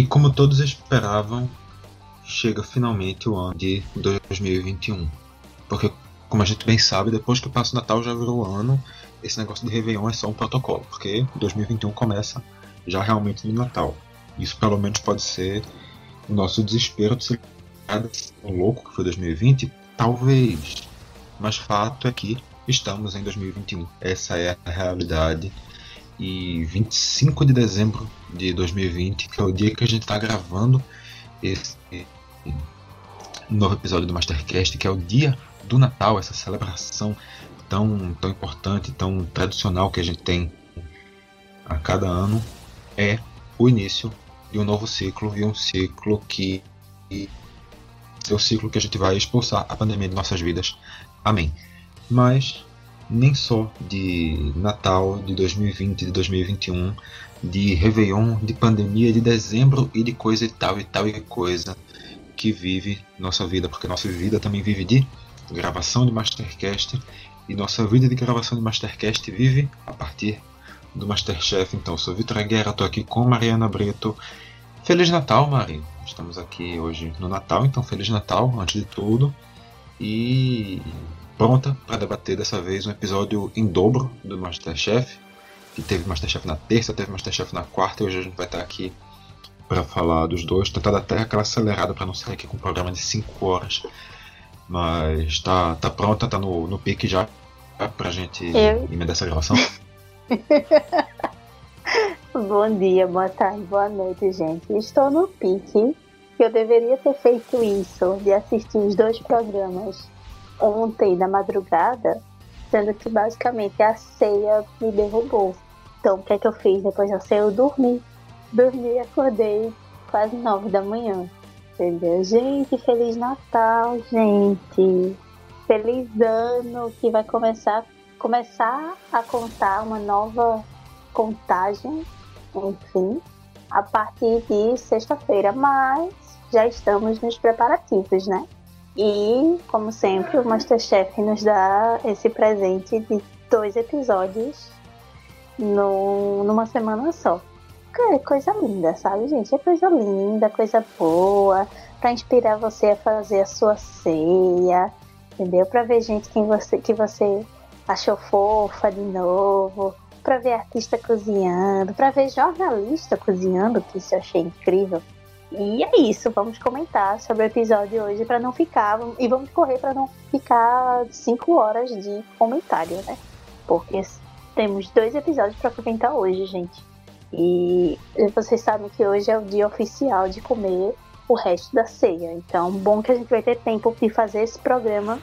E como todos esperavam, chega finalmente o ano de 2021. Porque, como a gente bem sabe, depois que passa o Natal já virou ano, esse negócio de Réveillon é só um protocolo, porque 2021 começa já realmente no Natal. Isso pelo menos pode ser o nosso desespero de ser um louco que foi 2020, talvez. Mas fato é que estamos em 2021. Essa é a realidade. E 25 de dezembro de 2020, que é o dia que a gente está gravando esse novo episódio do Mastercast, que é o dia do Natal, essa celebração tão, tão importante, tão tradicional que a gente tem a cada ano, é o início de um novo ciclo e um ciclo que é o ciclo que a gente vai expulsar a pandemia de nossas vidas. Amém. Mas nem só de Natal de 2020, de 2021, de Réveillon, de pandemia, de dezembro e de coisa e tal e tal e coisa que vive nossa vida, porque nossa vida também vive de gravação de Mastercast e nossa vida de gravação de Mastercast vive a partir do Masterchef. Então, sou Vitor Guerra, estou aqui com Mariana Brito. Feliz Natal, Mari! Estamos aqui hoje no Natal, então Feliz Natal antes de tudo. E pronta para debater dessa vez um episódio em dobro do Masterchef. Que teve Masterchef na terça, teve Masterchef na quarta, e hoje a gente vai estar aqui para falar dos dois. Tentar até aquela acelerada para não sair aqui com um programa de 5 horas. Mas tá, tá pronta, tá no, no pique já pra gente Eu... emendar essa gravação. Bom dia, boa tarde, boa noite, gente. Estou no pique. Eu deveria ter feito isso, de assistir os dois programas ontem na madrugada, sendo que basicamente a ceia me derrubou. Então o que é que eu fiz depois da ceia? Eu dormi. Dormi e acordei quase nove da manhã. Entendeu? Gente, Feliz Natal, gente. Feliz ano que vai começar, começar a contar uma nova contagem, enfim, a partir de sexta-feira, mas já estamos nos preparativos, né? E, como sempre, o Masterchef nos dá esse presente de dois episódios no, numa semana só. É coisa linda, sabe, gente? É coisa linda, coisa boa, para inspirar você a fazer a sua ceia, entendeu? Para ver gente que você, que você achou fofa de novo, para ver artista cozinhando, para ver jornalista cozinhando, que isso eu achei incrível. E é isso, vamos comentar sobre o episódio hoje para não ficar. E vamos correr para não ficar cinco horas de comentário, né? Porque temos dois episódios para comentar hoje, gente. E vocês sabem que hoje é o dia oficial de comer o resto da ceia. Então, bom que a gente vai ter tempo de fazer esse programa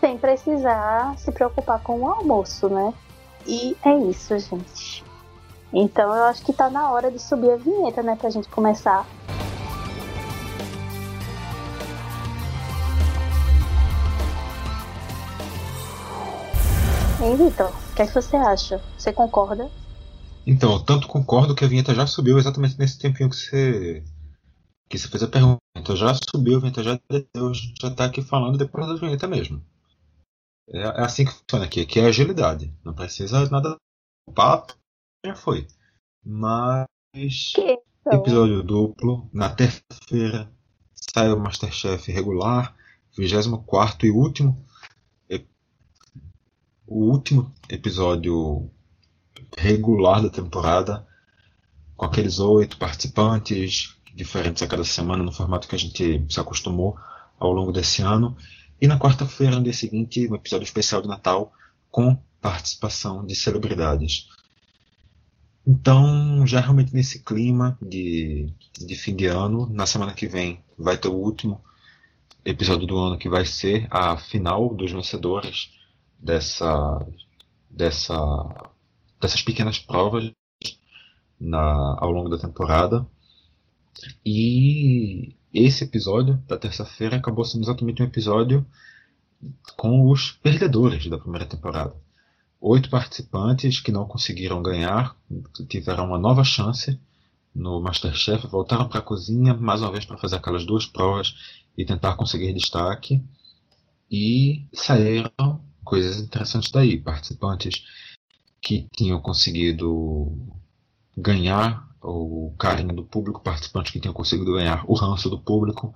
sem precisar se preocupar com o almoço, né? E é isso, gente. Então, eu acho que tá na hora de subir a vinheta, né, pra gente começar Hein, Vitor? O que, é que você acha? Você concorda? Então, eu tanto concordo que a vinheta já subiu exatamente nesse tempinho que você que você fez a pergunta. Então já subiu, a vinheta já desceu, já está aqui falando depois da vinheta mesmo. É, é, assim que funciona aqui, que é agilidade. Não precisa nada o papo, já foi. Mas que episódio duplo, na terça-feira sai o Masterchef regular, 24 e último o último episódio regular da temporada, com aqueles oito participantes diferentes a cada semana, no formato que a gente se acostumou ao longo desse ano. E na quarta-feira, no dia seguinte, um episódio especial de Natal com participação de celebridades. Então, já realmente nesse clima de, de fim de ano, na semana que vem vai ter o último episódio do ano que vai ser a final dos vencedores dessa, dessa, dessas pequenas provas na, ao longo da temporada. E esse episódio da terça-feira acabou sendo exatamente um episódio com os perdedores da primeira temporada. Oito participantes que não conseguiram ganhar tiveram uma nova chance no Masterchef, voltaram para a cozinha mais uma vez para fazer aquelas duas provas e tentar conseguir destaque e saíram coisas interessantes daí. Participantes que tinham conseguido ganhar o carinho do público, participante que tinha conseguido ganhar o ranço do público.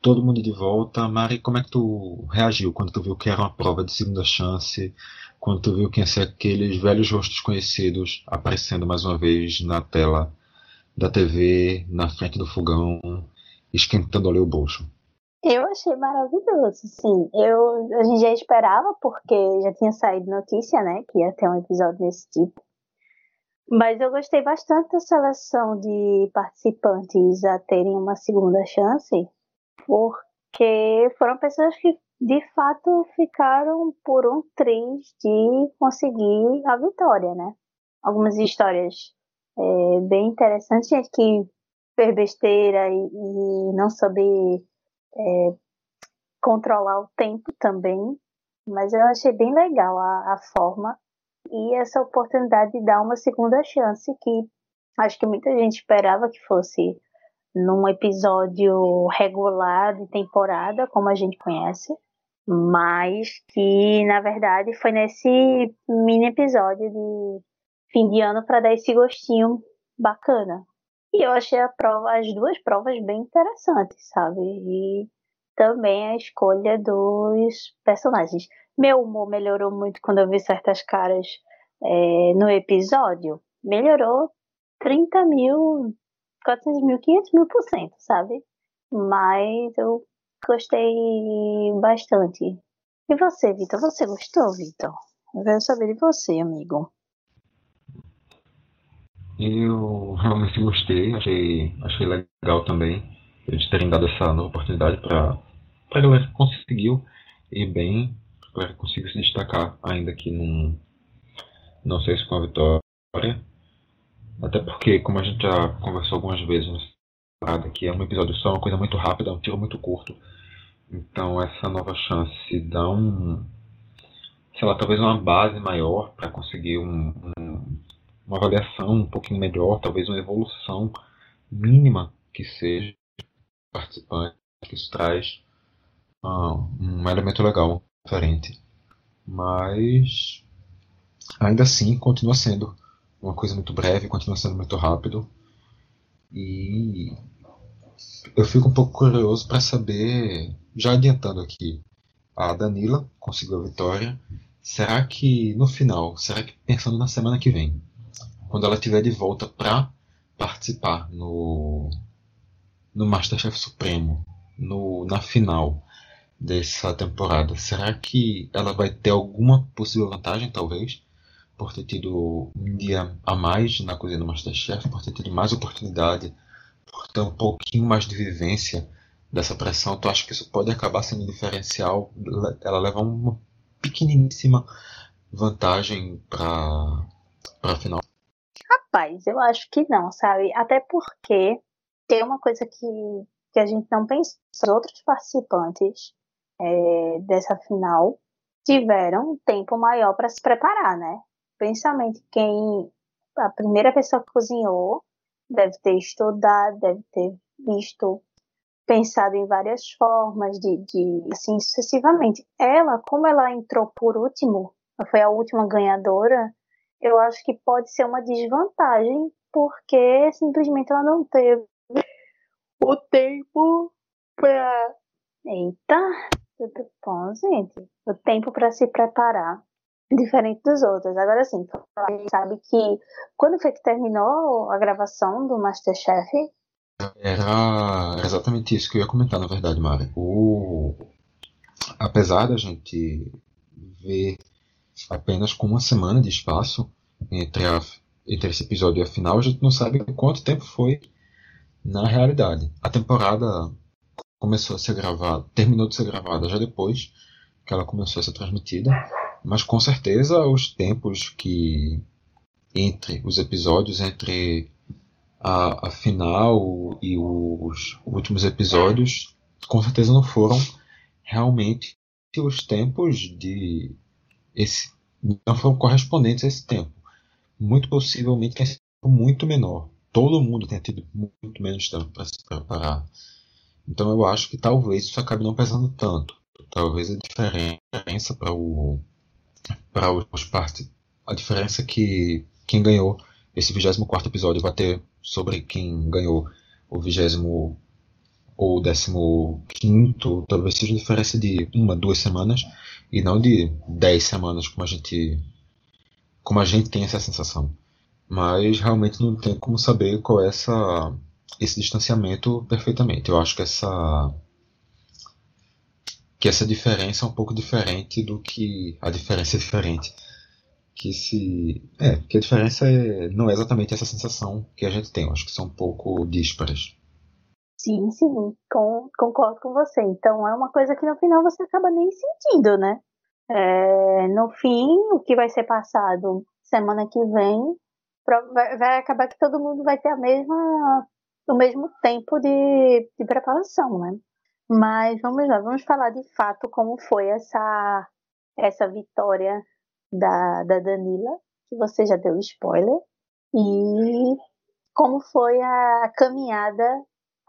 Todo mundo de volta. Mari, como é que tu reagiu quando tu viu que era uma prova de segunda chance? Quando tu viu que ia ser aqueles velhos rostos conhecidos aparecendo mais uma vez na tela da TV, na frente do fogão, esquentando ali o bolso? Eu achei maravilhoso, sim. Eu, a gente já esperava, porque já tinha saído notícia, né, que ia ter um episódio desse tipo. Mas eu gostei bastante da seleção de participantes a terem uma segunda chance, porque foram pessoas que de fato ficaram por um triz de conseguir a vitória, né? Algumas histórias é, bem interessantes, gente que fez besteira e, e não soube é, controlar o tempo também, mas eu achei bem legal a, a forma e essa oportunidade de dar uma segunda chance que acho que muita gente esperava que fosse num episódio regular de temporada, como a gente conhece, mas que na verdade foi nesse mini episódio de fim de ano para dar esse gostinho bacana. E eu achei prova, as duas provas bem interessantes, sabe? E também a escolha dos personagens. Meu humor melhorou muito quando eu vi certas caras é, no episódio. Melhorou 30 mil, 400 mil, 500 mil por cento, sabe? Mas eu gostei bastante. E você, Vitor? Você gostou, Vitor? Eu quero saber de você, amigo. Eu realmente gostei, achei, achei legal também eles terem dado essa nova oportunidade para a galera que conseguiu ir bem, a galera que conseguiu se destacar, ainda que não, não sei se com a vitória. Até porque, como a gente já conversou algumas vezes nessa que é um episódio só, uma coisa muito rápida, um tiro muito curto. Então essa nova chance dá um, sei lá, talvez uma base maior para conseguir um, um uma avaliação um pouquinho melhor, talvez uma evolução mínima que seja participante, que isso traz uh, um elemento legal, diferente. Mas ainda assim continua sendo uma coisa muito breve, continua sendo muito rápido. E eu fico um pouco curioso para saber, já adiantando aqui, a Danila conseguiu a vitória. Será que no final, será que pensando na semana que vem, quando ela estiver de volta para participar no, no Masterchef Supremo, no, na final dessa temporada, será que ela vai ter alguma possível vantagem, talvez, por ter tido um dia a mais na cozinha do Masterchef, por ter tido mais oportunidade, por ter um pouquinho mais de vivência dessa pressão? Tu acha que isso pode acabar sendo diferencial? Ela leva uma pequeniníssima vantagem para a final? Rapaz, eu acho que não, sabe? Até porque tem uma coisa que, que a gente não pensa. Os outros participantes é, dessa final tiveram um tempo maior para se preparar, né? Principalmente quem. A primeira pessoa que cozinhou deve ter estudado, deve ter visto, pensado em várias formas de, de assim sucessivamente. Ela, como ela entrou por último, foi a última ganhadora, eu acho que pode ser uma desvantagem, porque simplesmente ela não teve o tempo para. Eita, bom, gente? O tempo para se preparar, diferente dos outros. Agora sim, a gente sabe que quando foi que terminou a gravação do Masterchef? Era exatamente isso que eu ia comentar, na verdade, Mari. O... Apesar da gente ver apenas com uma semana de espaço entre, a, entre esse episódio e a final, a gente não sabe quanto tempo foi na realidade. A temporada começou a ser gravada, terminou de ser gravada já depois que ela começou a ser transmitida, mas com certeza os tempos que entre os episódios, entre a, a final e os últimos episódios, com certeza não foram realmente os tempos de esse não foram correspondentes a esse tempo. Muito possivelmente tenha sido muito menor. Todo mundo tenha tido muito menos tempo para se preparar. Então eu acho que talvez isso acabe não pesando tanto. Talvez a diferença para o para os partes a diferença é que quem ganhou esse 24 episódio vai ter sobre quem ganhou o vigésimo ou décimo quinto, talvez seja diferença de uma, duas semanas e não de dez semanas como a gente como a gente tem essa sensação. Mas realmente não tem como saber qual é essa esse distanciamento perfeitamente. Eu acho que essa que essa diferença é um pouco diferente do que a diferença é diferente que se é que a diferença é, não é exatamente essa sensação que a gente tem eu acho que são um pouco díspares sim sim com, concordo com você. Então é uma coisa que no final você acaba nem sentindo né? É, no fim o que vai ser passado semana que vem vai, acabar que todo mundo vai ter a mesma o mesmo tempo de, de preparação né? Mas vamos lá vamos falar de fato como foi essa essa vitória da, da Danila, que você já deu spoiler, e como foi a caminhada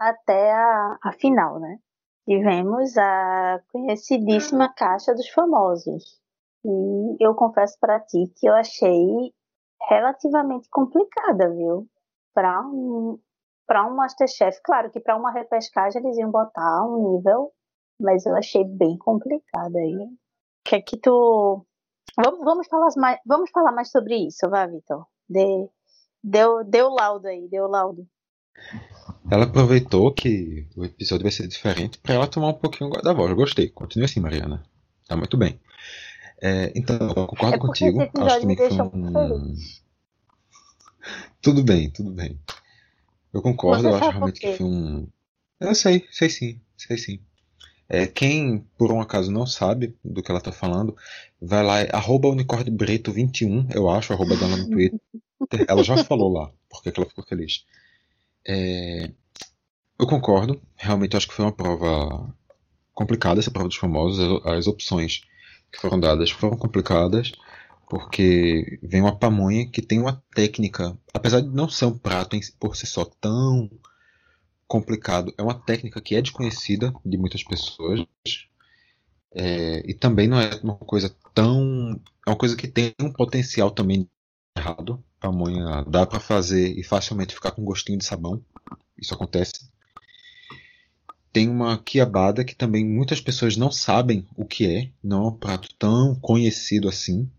até a, a final, né? Tivemos a conhecidíssima Caixa dos Famosos. E eu confesso para ti que eu achei relativamente complicada, viu? Para um, para um Masterchef, claro que para uma repescagem eles iam botar um nível, mas eu achei bem complicada aí. O que é que tu Vamos, vamos, falar, mais, vamos falar mais sobre isso, vai, Vitor. De, deu, deu laudo aí, deu laudo. Ela aproveitou que o episódio vai ser diferente para ela tomar um pouquinho da voz. Eu gostei. Continue assim, Mariana. Tá muito bem. É, então, eu concordo é contigo. Acho também que foi um... Tudo bem, tudo bem. Eu concordo, eu acho realmente que foi um. Eu sei, sei sim, sei sim. É, quem por um acaso não sabe do que ela está falando, vai lá, é arroba unicórnio21, eu acho, arroba dela no Twitter. Ela já falou lá, porque ela ficou feliz. É, eu concordo, realmente acho que foi uma prova complicada, essa prova dos famosos, as opções que foram dadas foram complicadas, porque vem uma pamonha que tem uma técnica, apesar de não ser um prato por si só tão complicado. É uma técnica que é desconhecida de muitas pessoas. É, e também não é uma coisa tão. É uma coisa que tem um potencial também errado. Pamonha dá para fazer e facilmente ficar com gostinho de sabão. Isso acontece. Tem uma quiabada que também muitas pessoas não sabem o que é. Não é um prato tão conhecido assim.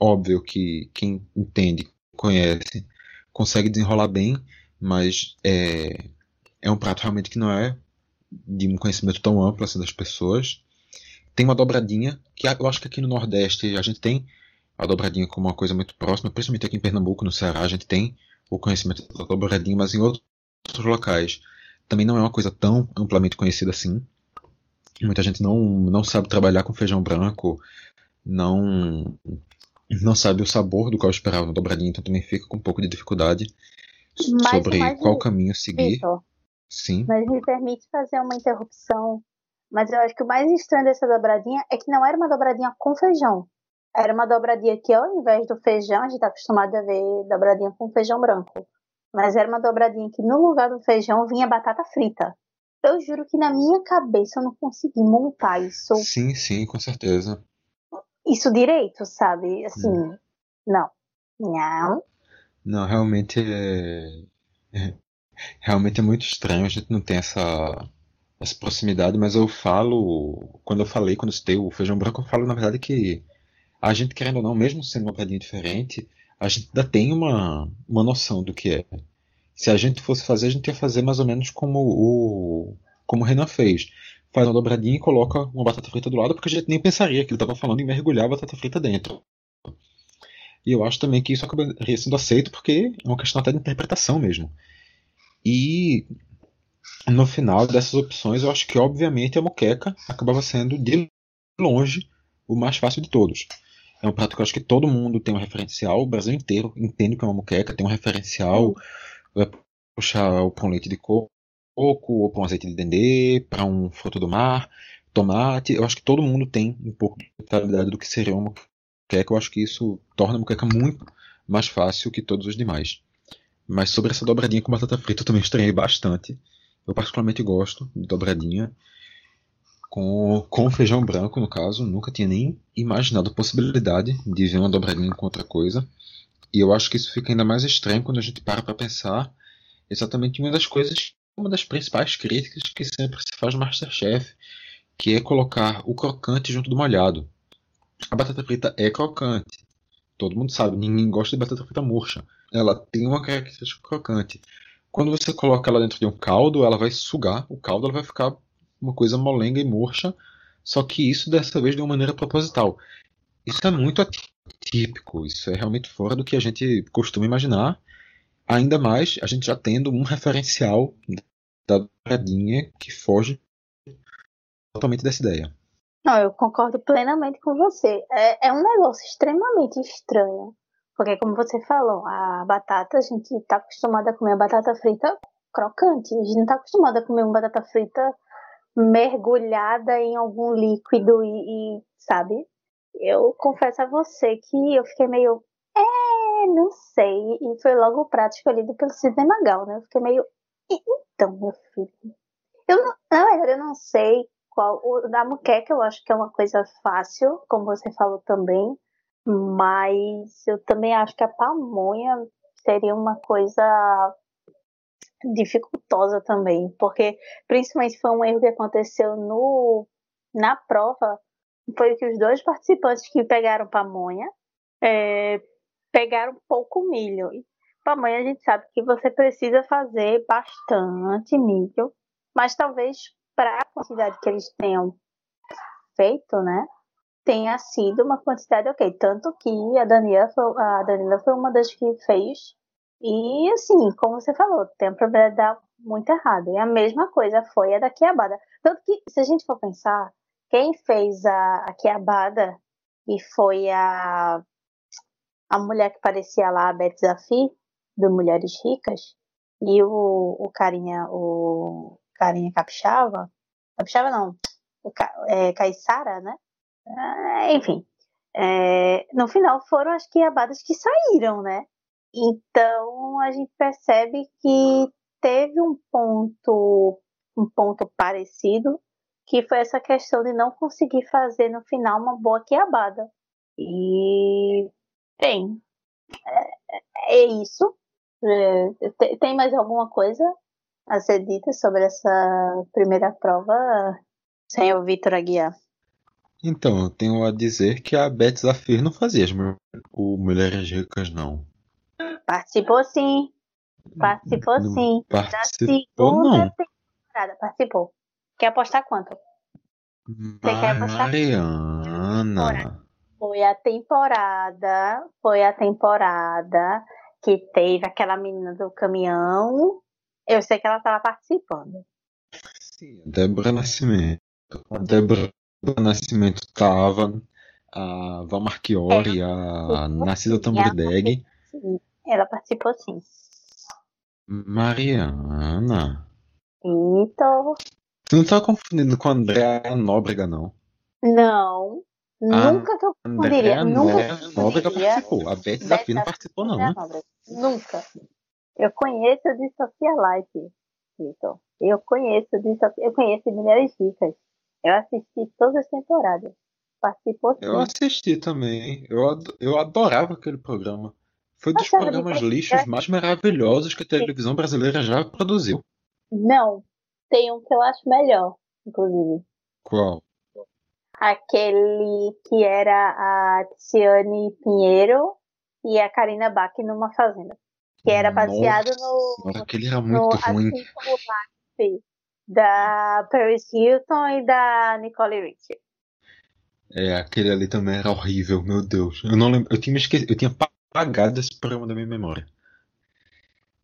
Óbvio que quem entende, conhece, consegue desenrolar bem, mas é, é um prato realmente que não é de um conhecimento tão amplo assim das pessoas. Tem uma dobradinha, que eu acho que aqui no Nordeste a gente tem a dobradinha como uma coisa muito próxima, principalmente aqui em Pernambuco, no Ceará, a gente tem o conhecimento da dobradinha, mas em outros locais também não é uma coisa tão amplamente conhecida assim. Muita gente não, não sabe trabalhar com feijão branco, não não sabe o sabor do qual esperava na dobradinha, então também fica com um pouco de dificuldade mas, sobre mas, qual caminho seguir. Victor, Sim. Mas me permite fazer uma interrupção. Mas eu acho que o mais estranho dessa dobradinha é que não era uma dobradinha com feijão. Era uma dobradinha que, ao invés do feijão, a gente está acostumado a ver dobradinha com feijão branco. Mas era uma dobradinha que, no lugar do feijão, vinha batata frita. Eu juro que na minha cabeça eu não consegui montar isso. Sim, sim, com certeza. Isso direito, sabe? Assim, hum. não. Não. Não, realmente é... é realmente é muito estranho, a gente não tem essa, essa proximidade, mas eu falo, quando eu falei, quando eu citei o feijão branco, eu falo na verdade que a gente, querendo ou não, mesmo sendo uma pratinha diferente, a gente ainda tem uma, uma noção do que é. Se a gente fosse fazer, a gente ia fazer mais ou menos como o, como o Renan fez. Faz uma dobradinha e coloca uma batata frita do lado, porque a gente nem pensaria que ele estava falando em mergulhar a batata frita dentro. E eu acho também que isso acabaria sendo aceito, porque é uma questão até de interpretação mesmo. E no final dessas opções, eu acho que obviamente a moqueca acabava sendo de longe o mais fácil de todos. É um prato que eu acho que todo mundo tem um referencial, o Brasil inteiro entende que é uma moqueca, tem um referencial, vai puxar o pão leite de coco, ou um azeite de dendê, para um fruto do mar, tomate. Eu acho que todo mundo tem um pouco de mentalidade do que seria uma moqueca. Eu acho que isso torna a moqueca muito mais fácil que todos os demais. Mas sobre essa dobradinha com batata frita eu também estranhei bastante. Eu particularmente gosto de dobradinha. Com, com feijão branco, no caso, nunca tinha nem imaginado a possibilidade de ver uma dobradinha com outra coisa. E eu acho que isso fica ainda mais estranho quando a gente para para pensar exatamente uma das coisas, uma das principais críticas que sempre se faz no Masterchef, que é colocar o crocante junto do molhado. A batata frita é crocante. Todo mundo sabe, ninguém gosta de batata frita murcha. Ela tem uma característica crocante. Quando você coloca ela dentro de um caldo, ela vai sugar o caldo, ela vai ficar uma coisa molenga e murcha. Só que isso dessa vez de uma maneira proposital. Isso é muito atípico, isso é realmente fora do que a gente costuma imaginar. Ainda mais a gente já tendo um referencial da dobradinha que foge totalmente dessa ideia. Não, eu concordo plenamente com você. É, é um negócio extremamente estranho. Porque, como você falou, a batata, a gente está acostumada a comer a batata frita crocante. A gente não está acostumada a comer uma batata frita mergulhada em algum líquido e, e, sabe? Eu confesso a você que eu fiquei meio. É, não sei. E foi logo o prato escolhido pelo Sidney Magal, né? Eu fiquei meio. Então, meu filho. Eu não, na verdade, eu não sei qual. O da muqueca eu acho que é uma coisa fácil, como você falou também. Mas eu também acho que a pamonha seria uma coisa dificultosa também, porque principalmente foi um erro que aconteceu no na prova, foi que os dois participantes que pegaram pamonha é, pegaram pouco milho. Pamonha a gente sabe que você precisa fazer bastante milho, mas talvez para a quantidade que eles tenham feito, né, tenha sido uma quantidade ok. Tanto que a Daniela a Daniela foi uma das que fez e assim, como você falou, tem a probabilidade de dar muito errado. E a mesma coisa foi a da Kiabada. Tanto que, se a gente for pensar, quem fez a, a e foi a, a mulher que parecia lá, a Beth Zafi, do Mulheres Ricas, e o, o carinha, o carinha capixaba, capixaba não, o, é, Caissara, né? É, enfim, é, no final foram as Kiabadas que saíram, né? Então a gente percebe que teve um ponto, um ponto parecido, que foi essa questão de não conseguir fazer no final uma boa quiabada. E tem. É, é isso. É, tem mais alguma coisa a ser dita sobre essa primeira prova, senhor Vitor Aguiar? Então, eu tenho a dizer que a Beth Zafir não fazia o Mulheres Ricas, não. Participou sim. Participou não sim. Participou não. temporada. Participou. Quer apostar quanto? Você quer apostar? Mariana. Foi a temporada. Foi a temporada que teve aquela menina do caminhão. Eu sei que ela estava participando. Sim, Débora Nascimento. A Débora Nascimento estava. A Val Marchiori, é, a Narcisa Tamborideg. Sim. Ela participou sim. Mariana. Então. Você não tá confundindo com a Andréa Nóbrega, não? Não. Nunca que eu confundiria. Nunca Nóbrega participou. A Beth Zafi não participou, não. Nunca. Eu conheço de Sofia Light, Vitor. Eu conheço de Sofia, eu conheço Mulheres Ricas. Eu assisti todas as temporadas. Participou sim. Eu assisti também. Eu, eu adorava aquele programa. Foi dos programas lixos mais maravilhosos que a televisão brasileira já produziu. Não, tem um que eu acho melhor, inclusive. Qual? Aquele que era a Tiziane Pinheiro e a Karina Bach numa fazenda. Que era baseado Nossa, no. Aquele era muito no, ruim. Assim da Paris Hilton e da Nicole Richie. É, aquele ali também era horrível, meu Deus. Eu não lembro. Eu tinha esquecido. Eu tinha apagado esse programa da minha memória.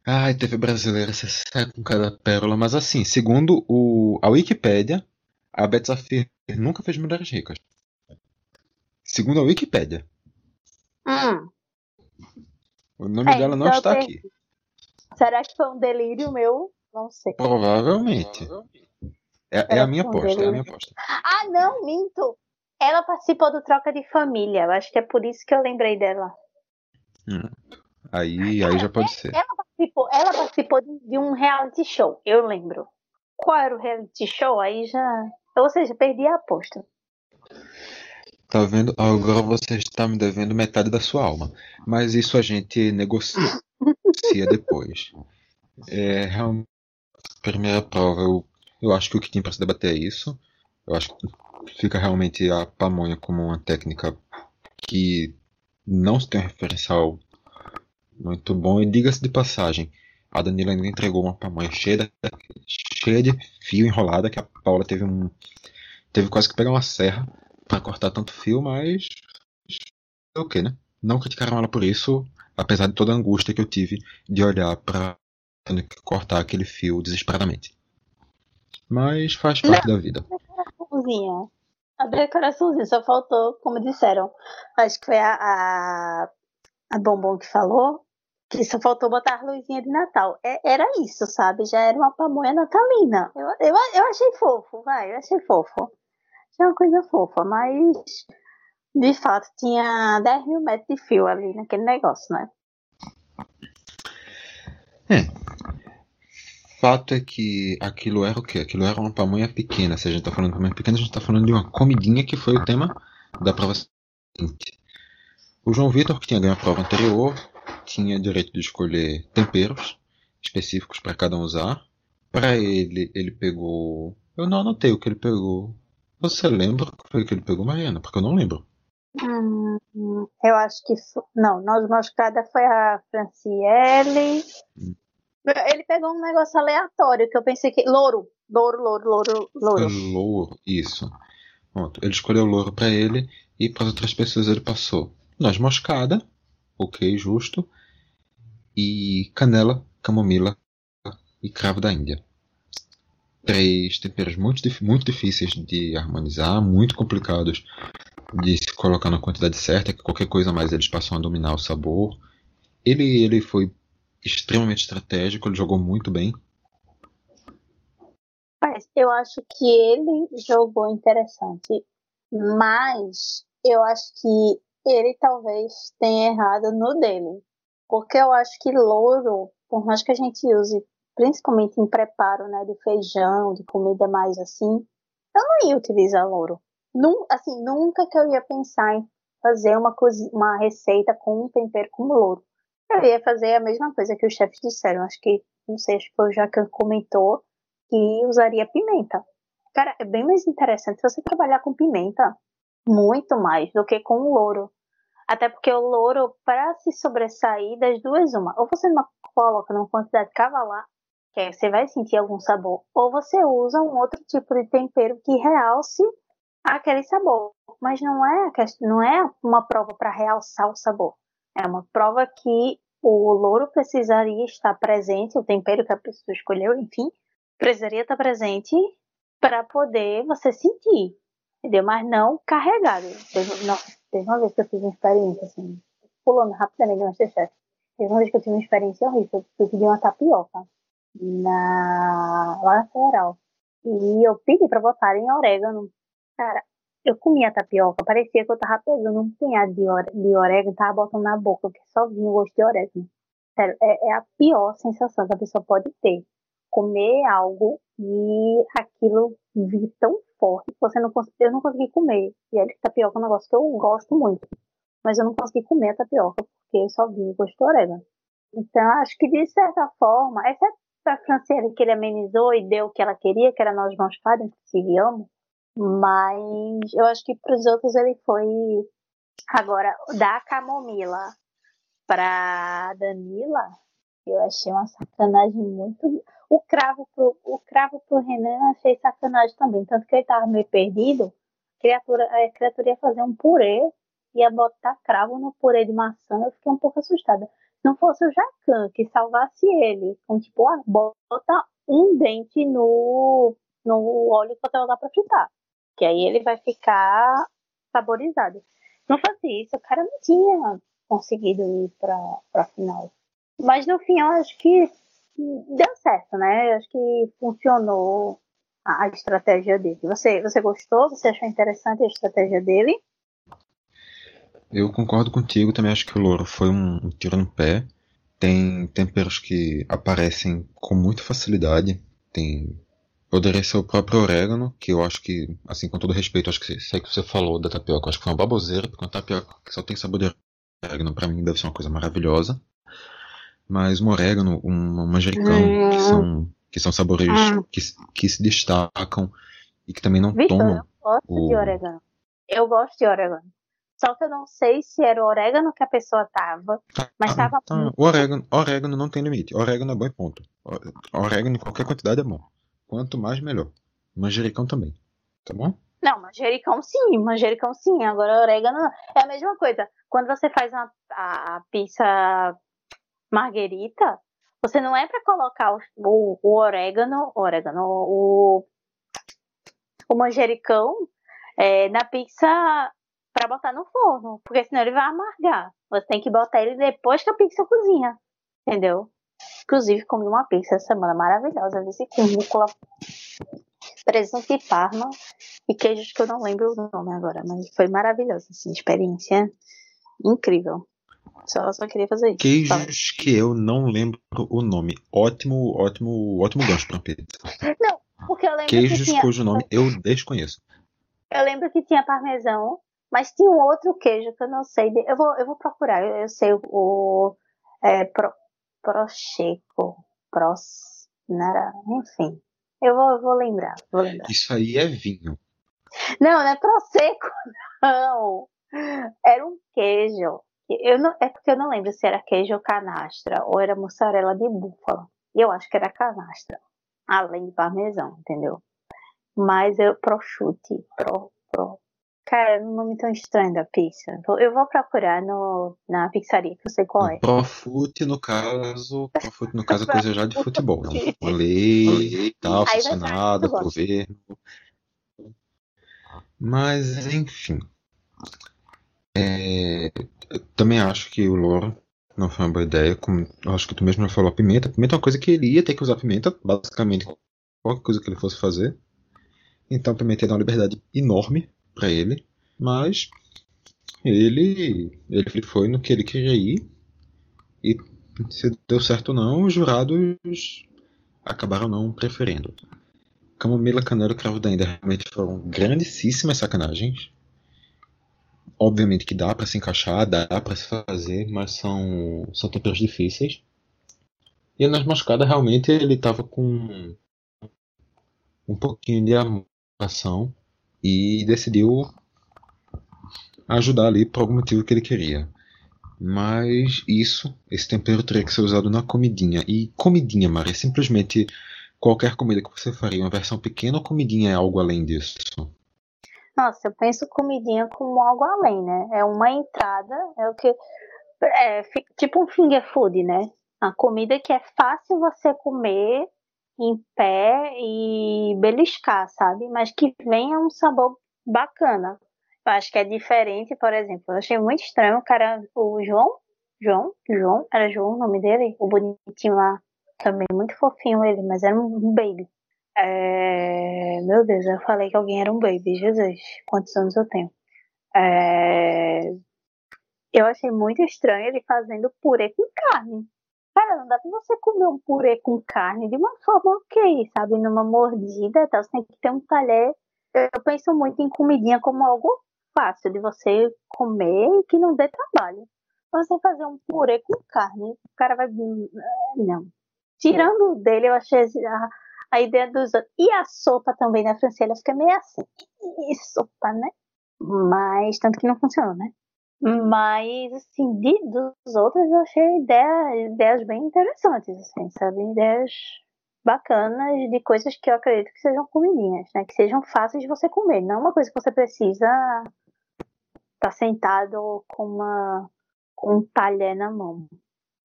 Ai, TV brasileira, você sai com cada pérola. Mas assim, segundo o, a Wikipédia, a Beth Zafir nunca fez Mulheres Ricas. Segundo a Wikipédia. Hum. O nome é, dela não então está aqui. Será que foi um delírio meu? Não sei. Provavelmente. É, é a minha aposta, é a minha aposta. Ah, não, minto. Ela participou do Troca de Família. Eu acho que é por isso que eu lembrei dela. Hum. Aí, aí já pode ser. Ela participou, ela participou de um reality show, eu lembro. Qual era o reality show? Aí já. Ou seja, perdi a aposta. Tá vendo? Agora você está me devendo metade da sua alma. Mas isso a gente negocia depois. É, realmente, primeira prova, eu, eu acho que o que tem para se debater é isso. Eu acho que fica realmente a pamonha como uma técnica que não se tem um referencial muito bom. E diga-se de passagem, a Danila ainda entregou uma pamonha cheia de, cheia de fio enrolada que a Paula teve um teve quase que pegar uma serra para cortar tanto fio, mas é o que, né? Não criticaram ela por isso, apesar de toda a angústia que eu tive de olhar para tendo que cortar aquele fio desesperadamente. Mas faz parte Não. da vida. Cozinha. A decoraçãozinha, só faltou, como disseram. Acho que foi a, a, a Bombom que falou, que só faltou botar a luzinha de Natal. É, era isso, sabe? Já era uma pamonha natalina. Eu, eu, eu achei fofo, vai, eu achei fofo. Achei uma coisa fofa, mas de fato tinha 10 mil metros de fio ali naquele negócio, né? É. Fato é que aquilo era o quê? Aquilo era uma pamonha pequena. Se a gente tá falando de pamonha pequena, a gente tá falando de uma comidinha que foi o tema da prova seguinte. O João Vitor, que tinha ganho a prova anterior, tinha direito de escolher temperos específicos para cada um usar. Para ele, ele pegou. Eu não anotei o que ele pegou. Você lembra o que foi que ele pegou, Mariana? Porque eu não lembro. Hum, eu acho que. Não, noz moscada foi a Franciele. Ele pegou um negócio aleatório que eu pensei que. Louro. Louro, louro, louro, louro. Louro, isso. Pronto. Ele escolheu louro para ele e para as outras pessoas ele passou noz moscada, ok, justo, e canela, camomila e cravo da Índia. Três temperos muito, muito difíceis de harmonizar, muito complicados de se colocar na quantidade certa, que qualquer coisa mais eles passam a dominar o sabor. Ele, ele foi extremamente estratégico, ele jogou muito bem. Eu acho que ele jogou interessante. Mas eu acho que ele talvez tenha errado no dele. Porque eu acho que louro, por mais que a gente use, principalmente em preparo, né, de feijão, de comida mais assim, eu não ia utilizar louro. Num, assim, nunca que eu ia pensar em fazer uma, uma receita com um tempero como louro. Eu ia fazer a mesma coisa que os chefes disseram. Acho que, não sei, acho que foi o Jacan comentou que usaria pimenta. Cara, é bem mais interessante você trabalhar com pimenta muito mais do que com louro. Até porque o louro, para se sobressair das duas, uma, ou você coloca numa quantidade cavalar, que você vai sentir algum sabor, ou você usa um outro tipo de tempero que realce aquele sabor. Mas não é, não é uma prova para realçar o sabor. É uma prova que o louro precisaria estar presente, o tempero que a pessoa escolheu, enfim, precisaria estar presente para poder você sentir, entendeu? Mas não carregado. Teve, uma vez que eu fiz uma experiência, assim, pulando rapidamente no Masterchef. Teve uma vez que eu tive uma experiência horrível. Eu pedi uma tapioca na, lá na Federal. E eu pedi para botarem orégano. Cara, eu comia a tapioca, parecia que eu tava pegando um punhado de, de orégano e tava botando na boca, que só vinha o gosto de orégano. Sério, é, é a pior sensação que a pessoa pode ter. Comer algo e aquilo vir tão forte que você não eu não consegui comer. E olha que tapioca é um negócio que eu gosto muito. Mas eu não consegui comer a tapioca porque só vinha o gosto de orégano. Então, acho que de certa forma, exceto pra Franciele que ele amenizou e deu o que ela queria, que era nós moscada, inclusive amo. Mas eu acho que para os outros ele foi. Agora, da camomila pra Danila, eu achei uma sacanagem muito. O cravo pro, o cravo pro Renan eu achei sacanagem também. Tanto que ele tava meio perdido. A criatura, a criatura ia fazer um purê, ia botar cravo no purê de maçã. Eu fiquei um pouco assustada. Se não fosse o Jacan que salvasse ele, com tipo, ah, bota um dente no, no óleo que você vai usar pra fritar. Que aí ele vai ficar saborizado. Não fosse isso, o cara não tinha conseguido ir pra, pra final. Mas no fim eu acho que deu certo, né? Eu acho que funcionou a, a estratégia dele. Você, você gostou? Você achou interessante a estratégia dele? Eu concordo contigo, também acho que o louro foi um, um tiro no pé. Tem temperos que aparecem com muita facilidade. Tem. Poderia ser o próprio orégano, que eu acho que, assim, com todo respeito, acho que sei que você falou da tapioca, acho que foi uma baboseira, porque uma tapioca que só tem sabor de orégano, pra mim deve ser uma coisa maravilhosa. mas um orégano, um manjericão, hum. que são que são sabores hum. que, que se destacam e que também não Victor, tomam. Eu gosto o... de orégano. Eu gosto de orégano. Só que eu não sei se era o orégano que a pessoa tava, mas ah, tava. Tá. O orégano, orégano não tem limite. Orégano é bom ponto. Orégano em qualquer quantidade é bom. Quanto mais, melhor. Manjericão também. Tá bom? Não, manjericão sim, manjericão sim. Agora orégano é a mesma coisa. Quando você faz uma, a, a pizza marguerita, você não é para colocar o, o, o, orégano, orégano, o, o manjericão é, na pizza para botar no forno, porque senão ele vai amargar. Você tem que botar ele depois que a pizza cozinha, entendeu? Inclusive, comi uma pizza essa semana maravilhosa, vice com rúcula, presunto de parma e queijos que eu não lembro o nome agora, mas foi maravilhosa, assim, experiência incrível. Só, só queria fazer isso. Queijos Fala. que eu não lembro o nome. Ótimo, ótimo, ótimo gancho pra pizza. Não, porque eu lembro Queijos que tinha... cujo nome eu desconheço. Eu lembro que tinha parmesão, mas tinha um outro queijo que eu não sei. De... Eu, vou, eu vou procurar. Eu, eu sei o. É, pro, procheco. Pros. Nara, enfim. Eu vou, vou lembrar, vou lembrar. Isso aí é vinho. Não, não é prosecco, não. Era um queijo. Eu não, é porque eu não lembro se era queijo canastra ou era mussarela de búfala. E eu acho que era canastra. Além de parmesão, entendeu? Mas eu prosciutto, pro, pro. Cara, é um nome tão estranho da pizza. Eu vou procurar no, na pizzaria, que eu sei qual é. Profute, no caso, Profute, no caso, é coisa já de futebol. Não. Lei e tal, funcionada, governo. Mas, enfim. É, também acho que o Loro não foi uma boa ideia. Como, acho que tu mesmo já falou a pimenta. A pimenta é uma coisa que ele ia ter que usar pimenta, basicamente, qualquer coisa que ele fosse fazer. Então pimenta dar uma liberdade enorme para ele. Mas ele, ele foi no que ele queria ir. E se deu certo ou não, os jurados acabaram não preferindo. Camomila, Canela e Cravo da Índia realmente foram grandíssimas sacanagens obviamente que dá para se encaixar, dá para se fazer, mas são, são temperos difíceis. E nas moscadas realmente ele estava com um pouquinho de ação e decidiu ajudar ali por algum motivo que ele queria. Mas isso, esse tempero teria que ser usado na comidinha. E comidinha, Maria, é simplesmente qualquer comida que você faria, uma versão pequena ou comidinha é algo além disso? Nossa, eu penso comidinha como algo além, né? É uma entrada, é o que. É tipo um finger food, né? A comida que é fácil você comer em pé e beliscar, sabe? Mas que venha um sabor bacana. Eu acho que é diferente, por exemplo. Eu achei muito estranho o cara, o João, João, João, era João o nome dele? O bonitinho lá, também muito fofinho ele, mas era um baby. É... Meu Deus, eu falei que alguém era um baby. Jesus, quantos anos eu tenho? É... Eu achei muito estranho ele fazendo purê com carne. Cara, não dá pra você comer um purê com carne de uma forma ok, sabe? Numa mordida, tá? você tem que ter um talher. Eu penso muito em comidinha como algo fácil de você comer e que não dê trabalho. Você fazer um purê com carne, o cara vai. Não. Tirando dele, eu achei a ideia dos. E a sopa também na Francela fica meio assim. E sopa, né? Mas, tanto que não funciona, né? Mas, assim, de, dos outros eu achei ideia, ideias bem interessantes, assim, sabe? Ideias bacanas de coisas que eu acredito que sejam comidinhas, né? Que sejam fáceis de você comer. Não uma coisa que você precisa estar tá sentado com, uma, com um talher na mão.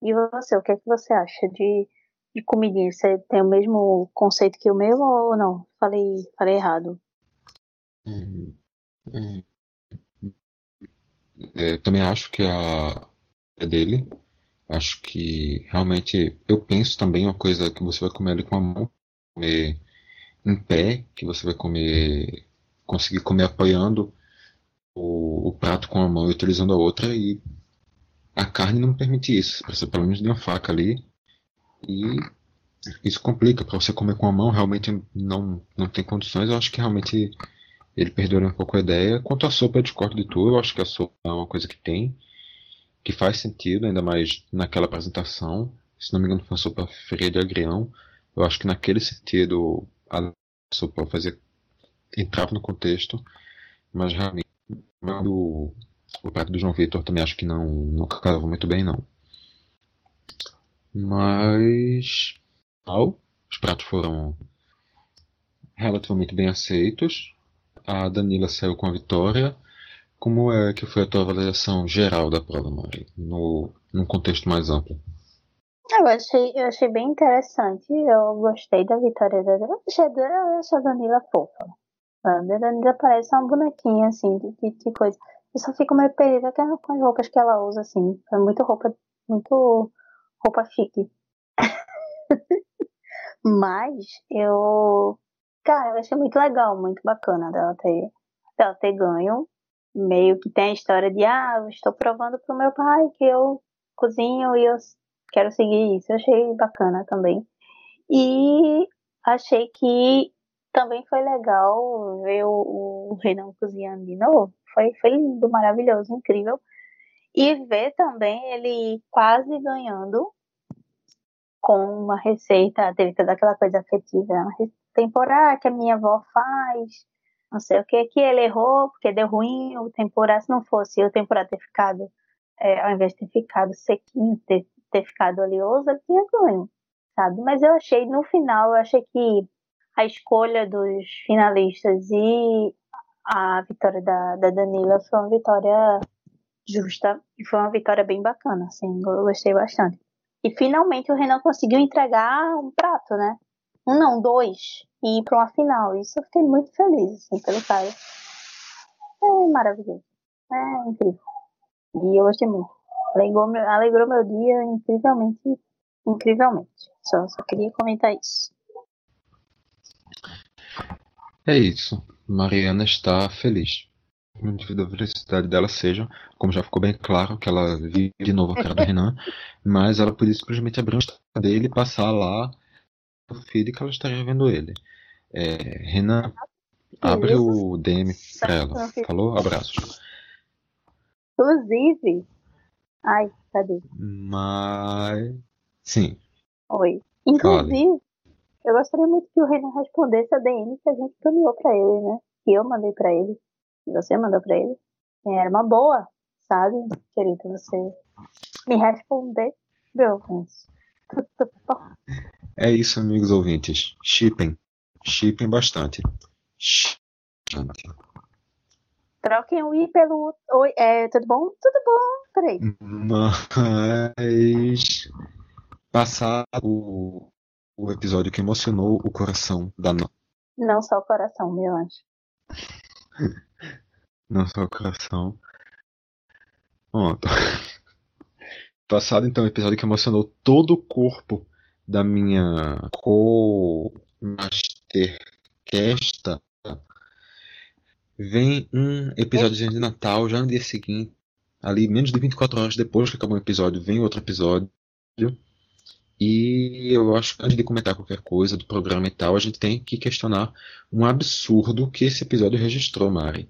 E você, o que é que você acha de de comidinha, você tem o mesmo conceito que o meu ou não? Falei, falei errado. Hum, hum. É, também acho que a é dele. Acho que realmente eu penso também uma coisa que você vai comer ali com a mão, comer em pé, que você vai comer, conseguir comer apoiando o, o prato com a mão e utilizando a outra e a carne não permite isso. Você pelo menos de uma faca ali e isso complica para você comer com a mão, realmente não, não tem condições. Eu acho que realmente ele perdeu um pouco a ideia. Quanto à sopa, eu discordo de tudo. Eu acho que a sopa é uma coisa que tem, que faz sentido, ainda mais naquela apresentação. se não me engano, foi uma sopa fria de agrião. Eu acho que naquele sentido a sopa fazia entrava no contexto, mas realmente o, o prato do João Vitor também acho que não, não casava muito bem, não. Mas. os pratos foram relativamente bem aceitos. A Danila saiu com a vitória. Como é que foi a tua avaliação geral da prova, Mari? No, num contexto mais amplo. Eu achei, eu achei bem interessante. Eu gostei da vitória da achei, eu achei a Danila fofa. A Danila parece uma bonequinha, assim, de, de, de coisa. Eu só fico meio perdida com as roupas que ela usa, assim. É muito roupa, muito roupa chique. Mas eu. Cara, eu achei muito legal, muito bacana dela ter, dela ter ganho. Meio que tem a história de, ah, estou provando pro meu pai que eu cozinho e eu quero seguir isso. Eu achei bacana também. E achei que também foi legal ver o, Renan cozinhando de novo. Foi, foi lindo, maravilhoso, incrível. E ver também ele quase ganhando com uma receita, teve toda aquela coisa afetiva, uma temporada que a minha avó faz, não sei o que, que ele errou, porque deu ruim o temporada, se não fosse o temporada ter ficado, é, ao invés de ter ficado sequinho, ter, ter ficado oleoso, ele tinha ganho, sabe? Mas eu achei, no final, eu achei que a escolha dos finalistas e a vitória da, da Danila foi uma vitória justa e foi uma vitória bem bacana, assim, eu gostei bastante. E finalmente o Renan conseguiu entregar um prato, né? Um não, dois. E ir para uma final. Isso eu fiquei muito feliz, assim, pelo cara. É maravilhoso. É incrível. E eu gostei muito. Alegrou meu, alegrou meu dia incrivelmente. Incrivelmente. Só, só queria comentar isso. É isso. Mariana está feliz devido à felicidade dela seja, como já ficou bem claro, que ela vive de novo a cara do Renan, mas ela podia simplesmente abrir o Instagram dele e passar lá o feed que ela estaria vendo ele. É, Renan, abre o DM pra ela. Falou? Abraços. Inclusive. Ai, cadê? Mas. Sim. Oi. Inclusive, eu gostaria muito que o Renan respondesse a DM que a gente caminhou pra ele, né? Que eu mandei pra ele que você mandou para ele. Era uma boa, sabe, querido? Você me responder, meu, É isso, amigos ouvintes. Shipping. Shipping bastante. Shipping. Troquem o i pelo. Oi, é, tudo bom? Tudo bom. Peraí. Mas. Passar o, o episódio que emocionou o coração da. Não só o coração, meu anjo. Não só o coração. Pronto. Passado então o episódio que emocionou todo o corpo da minha co-mastercasta. Vem um episódio de Natal já no dia seguinte. Ali, menos de 24 horas depois que acabou o episódio, vem outro episódio. E eu acho que antes de comentar qualquer coisa do programa e tal, a gente tem que questionar um absurdo que esse episódio registrou, Mari.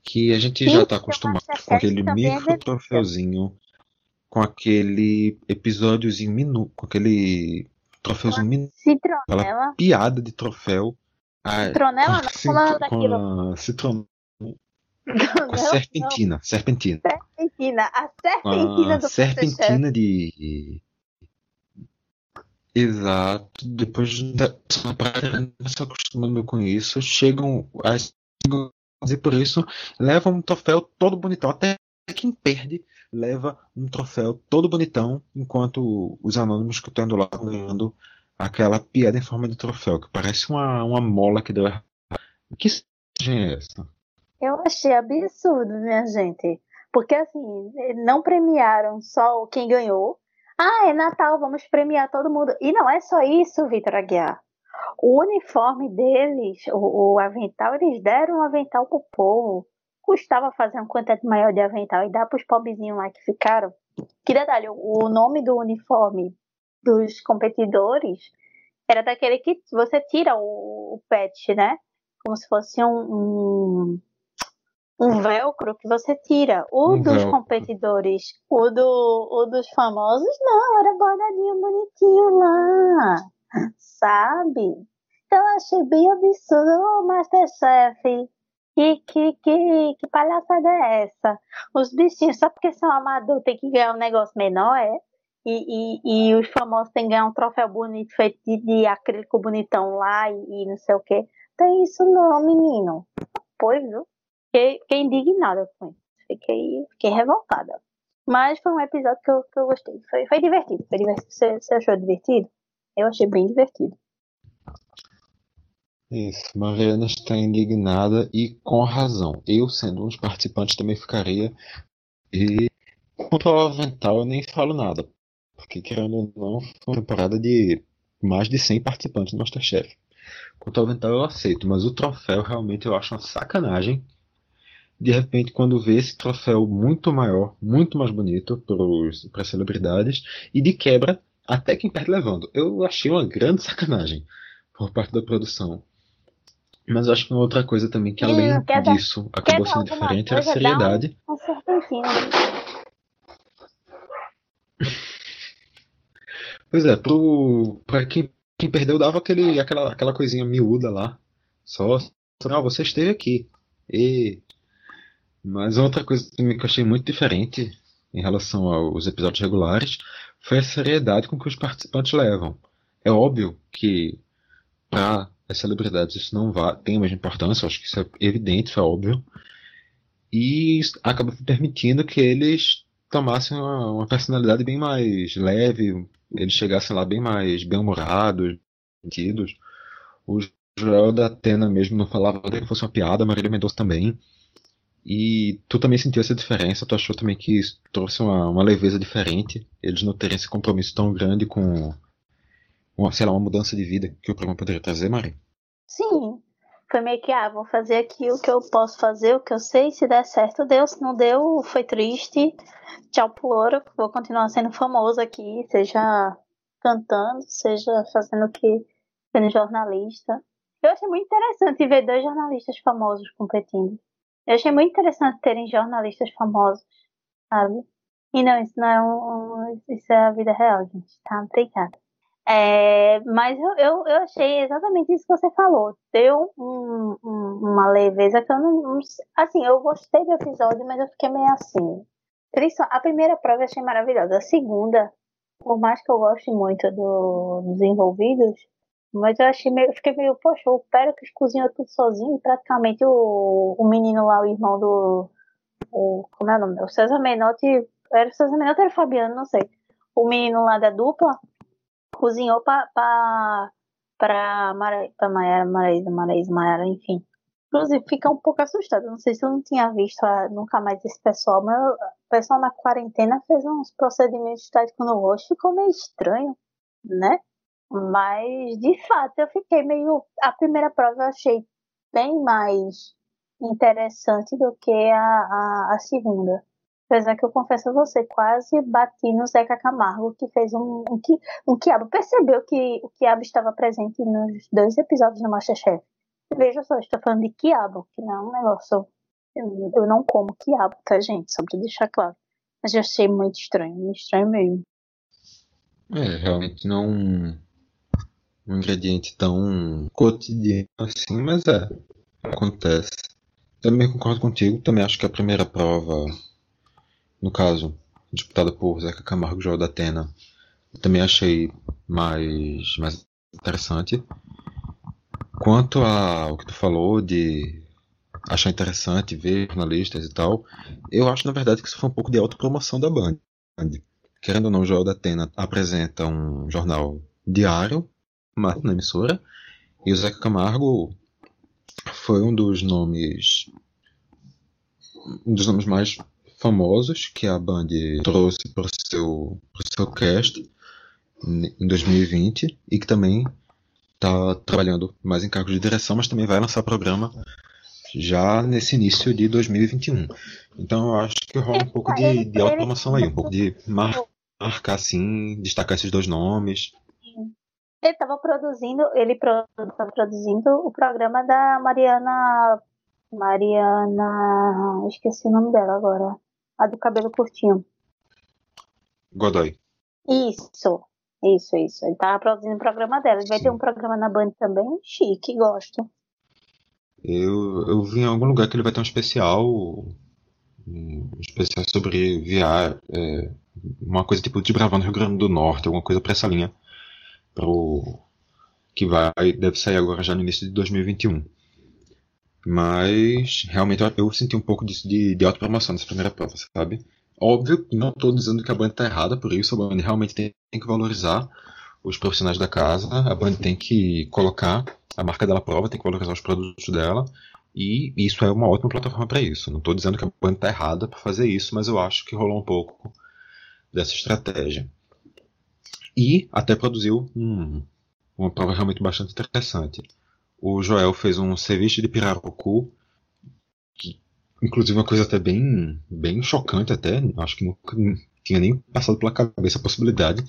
Que a gente já está acostumado com aquele é micro troféuzinho, com aquele episódiozinho minuto, com aquele troféuzinho minuto, aquela piada de troféu. Citronela, não, falando daquilo. A citron... Com a serpentina, serpentina. Serpentina, a serpentina do serpentina de Exato. Depois da praia, se acostumando com isso, chegam as e por isso levam um troféu todo bonitão. Até quem perde leva um troféu todo bonitão, enquanto os anônimos que estão lá ganhando aquela piada em forma de troféu, que parece uma, uma mola que deu errado. Que é essa? Eu achei absurdo, minha gente. Porque assim, não premiaram só quem ganhou, ah, é Natal, vamos premiar todo mundo. E não é só isso, Vitor Aguiar. O uniforme deles, o, o avental, eles deram um avental pro povo. Custava fazer uma quantidade maior de avental e dar pros pobrezinhos lá que ficaram. Que detalhe, o nome do uniforme dos competidores era daquele que você tira o, o patch, né? Como se fosse um, um um velcro que você tira. O Um dos velcro. competidores, o, do, o dos famosos, não, era bordadinho bonitinho lá, sabe? Então eu achei bem absurdo. Ô, Masterchef, que, que, que, que palhaçada é essa? Os bichinhos, só porque são amador, tem que ganhar um negócio menor, é? E, e, e os famosos têm que ganhar um troféu bonito, feito de, de acrílico bonitão lá e, e não sei o quê. Tem isso não, menino. Pois, viu? Fiquei, fiquei indignada com isso. Fiquei, fiquei revoltada. Mas foi um episódio que eu, que eu gostei. Foi, foi divertido. Foi divertido. Você, você achou divertido? Eu achei bem divertido. Isso, Mariana está indignada e com razão. Eu, sendo um dos participantes, também ficaria. E quanto ao avental, eu nem falo nada. Porque, querendo ou não, foi uma temporada de mais de 100 participantes do Masterchef. Quanto ao avental, eu aceito, mas o troféu realmente eu acho uma sacanagem. De repente, quando vê esse troféu muito maior, muito mais bonito para as celebridades, e de quebra, até quem perde levando. Eu achei uma grande sacanagem por parte da produção. Mas acho que uma outra coisa também que além quer dar- disso acabou dar sendo alguma diferente era a um- seriedade. Um. Pois é, pro, pra quem, quem perdeu dava aquele, aquela, aquela coisinha miúda lá. Só, ah, você esteve aqui. E... Mas outra coisa também que eu achei muito diferente em relação aos episódios regulares foi a seriedade com que os participantes levam. É óbvio que para as celebridades isso não vai, tem mesma importância, acho que isso é evidente, isso é óbvio. E acaba permitindo que eles tomassem uma, uma personalidade bem mais leve, eles chegassem lá bem mais bem-humorados, sentidos. O Joel da Atena mesmo não falava que fosse uma piada, a Marília Mendonça também. E tu também sentiu essa diferença, tu achou também que isso trouxe uma, uma leveza diferente, eles não terem esse compromisso tão grande com, uma, sei lá, uma mudança de vida que o programa poderia trazer, Mari? Sim. Foi meio que, ah, vou fazer aqui o que eu posso fazer, o que eu sei, se der certo, deu, se não deu, foi triste. Tchau pro ouro, vou continuar sendo famoso aqui, seja cantando, seja fazendo o que, sendo jornalista. Eu achei muito interessante ver dois jornalistas famosos competindo. Eu achei muito interessante terem jornalistas famosos, sabe? E não, isso não é um, isso é a vida real, gente, tá? Obrigada. É, mas eu, eu, eu achei exatamente isso que você falou. Deu um- um- uma leveza que eu não, não Assim, eu gostei do episódio, mas eu fiquei meio assim. A primeira prova eu achei maravilhosa. A segunda, por mais que eu goste muito do, dos envolvidos, mas eu achei meio, fiquei meio, poxa, o Péricles cozinhou tudo sozinho praticamente o, o menino lá, o irmão do. O, como é o nome? O César Menotti. Era o César Menotti era o Fabiano? Não sei. O menino lá da dupla cozinhou pra, pra, pra, Mara, pra Maiara, Maraísa, Maraísa, Maiara, enfim. Inclusive, fica um pouco assustada. Não sei se eu não tinha visto ah, nunca mais esse pessoal, mas o pessoal na quarentena fez uns procedimentos estéticos no rosto, ficou meio estranho, né? Mas, de fato, eu fiquei meio. A primeira prova eu achei bem mais interessante do que a, a, a segunda. Apesar que eu confesso a você, quase bati no Zeca Camargo, que fez um, um, um quiabo. Percebeu que o quiabo estava presente nos dois episódios do Masterchef. Veja só, estou falando de quiabo, que não é um negócio. Eu, eu não como quiabo, tá, gente? Só pra deixar claro. Mas eu achei muito estranho, muito estranho mesmo. É, realmente não um ingrediente tão cotidiano assim, mas é, acontece. Também concordo contigo, também acho que a primeira prova, no caso, disputada por Zeca Camargo e Joel da Atena, também achei mais, mais interessante. Quanto ao que tu falou de achar interessante ver jornalistas e tal, eu acho na verdade que isso foi um pouco de autopromoção da Band. Querendo ou não, o Joel da Atena apresenta um jornal diário, na emissora, e o Zeca Camargo foi um dos nomes um dos nomes mais famosos que a Band trouxe para o seu, seu cast em 2020 e que também está trabalhando mais em cargos de direção, mas também vai lançar programa já nesse início de 2021. Então eu acho que rola um pouco de, de autopromoção aí, um pouco de mar, marcar assim, destacar esses dois nomes. Ele estava produzindo, ele estava produzindo o programa da Mariana Mariana. Esqueci o nome dela agora. A do cabelo curtinho. Godoy. Isso. Isso, isso. Ele tava produzindo o programa dela. Ele vai Sim. ter um programa na Band também. Chique, gosto. Eu, eu vi em algum lugar que ele vai ter um especial. Um especial sobre VR. é, uma coisa tipo de Bravão no Rio Grande do Norte, alguma coisa pra essa linha. Pro, que vai, deve sair agora já no início de 2021. Mas realmente eu, senti um pouco disso de, de autopromoção nessa primeira prova, sabe? Óbvio não estou dizendo que a Band está errada por isso, a Band realmente tem, tem que valorizar os profissionais da casa, a Band tem que colocar a marca dela à prova, tem que valorizar os produtos dela, e isso é uma ótima plataforma para isso. Não estou dizendo que a Band está errada para fazer isso, mas eu acho que rolou um pouco dessa estratégia. E até produziu um, uma prova realmente bastante interessante. O Joel fez um ceviche de pirarucu, que, inclusive uma coisa até bem, bem chocante até, acho que nunca tinha nem passado pela cabeça a possibilidade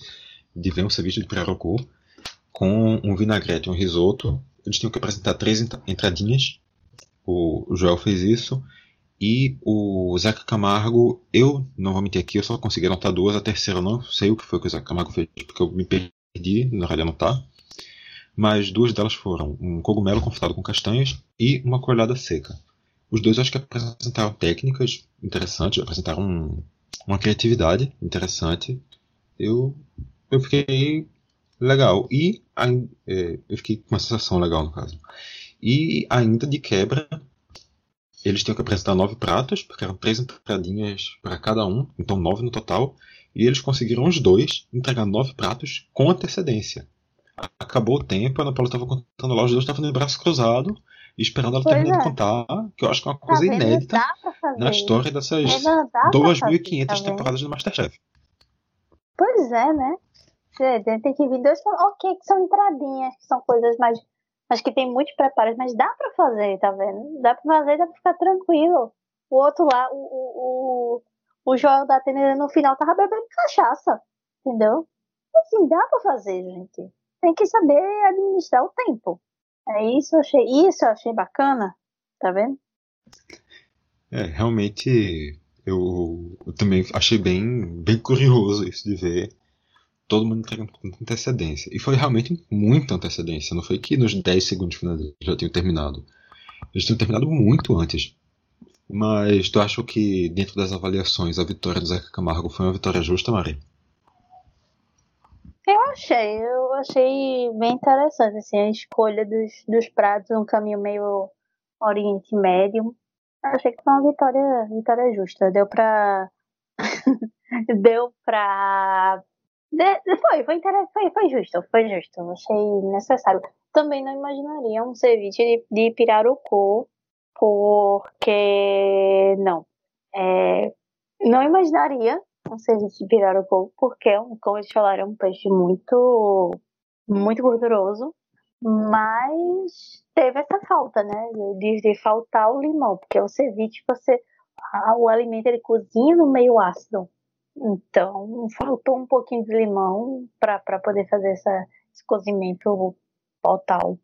de ver um ceviche de pirarucu com um vinagrete um risoto. Eles tinham que apresentar três entra- entradinhas. O, Joel fez isso. E o Zeca Camargo, eu não vou mentir aqui, eu só consegui anotar duas. A terceira eu não sei o que foi que o Zeca Camargo fez, porque eu me perdi na hora de anotar. Mas duas delas foram um cogumelo confitado com castanhas e uma coelhada seca. Os dois acho que apresentaram técnicas interessantes, apresentaram um- uma criatividade interessante. Eu, eu fiquei legal. E é, eu fiquei com uma sensação legal no caso. E ainda de quebra, eles tinham que apresentar nove pratos, porque eram três entradinhas para cada um, então nove no total. E eles conseguiram os dois entregar nove pratos com antecedência. Acabou o tempo, a Ana Paula estava contando lá, os dois estavam de braço cruzado esperando ela Pois terminar é. de contar, que eu acho que é uma Tá coisa vendo? inédita na história dessas É, não, dá pra fazer, 2.500 tá vendo? temporadas do Masterchef. Pois é, né? Tem que vir dois. Ok, que são entradinhas, que são coisas mais. Mas que tem muitos preparos, mas dá pra fazer, tá vendo? Dá pra fazer, dá pra ficar tranquilo. O outro lá, o, o, o, o Joel da Atena no final tava bebendo cachaça, entendeu? Assim, dá pra fazer, gente. Tem que saber administrar o tempo. É isso, eu achei. Isso eu achei bacana, tá vendo? É, realmente eu, eu também achei bem, bem curioso isso de ver todo mundo entregando com antecedência. E foi realmente muita antecedência, não foi que nos 10 segundos finais já tinham terminado. Eles tinham terminado muito antes. Mas tu acha que dentro das avaliações a vitória do Zeca Camargo foi uma vitória justa, Mari? Eu achei, eu achei bem interessante assim, a escolha dos, dos pratos, um caminho meio Oriente Médio. Achei que foi uma vitória, vitória justa. Deu pra. Deu pra. de- foi, foi, inter- foi, foi justo, foi justo. Achei necessário. Também não imaginaria um ceviche de, de pirarucu, porque. Não. É, não imaginaria um ceviche de pirarucu, porque, é um- como eles falaram, é um peixe muito, muito gorduroso. Mas teve essa falta, né? De, de faltar o limão, porque o ceviche, você, a- o alimento ele cozinha no meio ácido. Então, faltou um pouquinho de limão para poder fazer essa, esse cozimento total.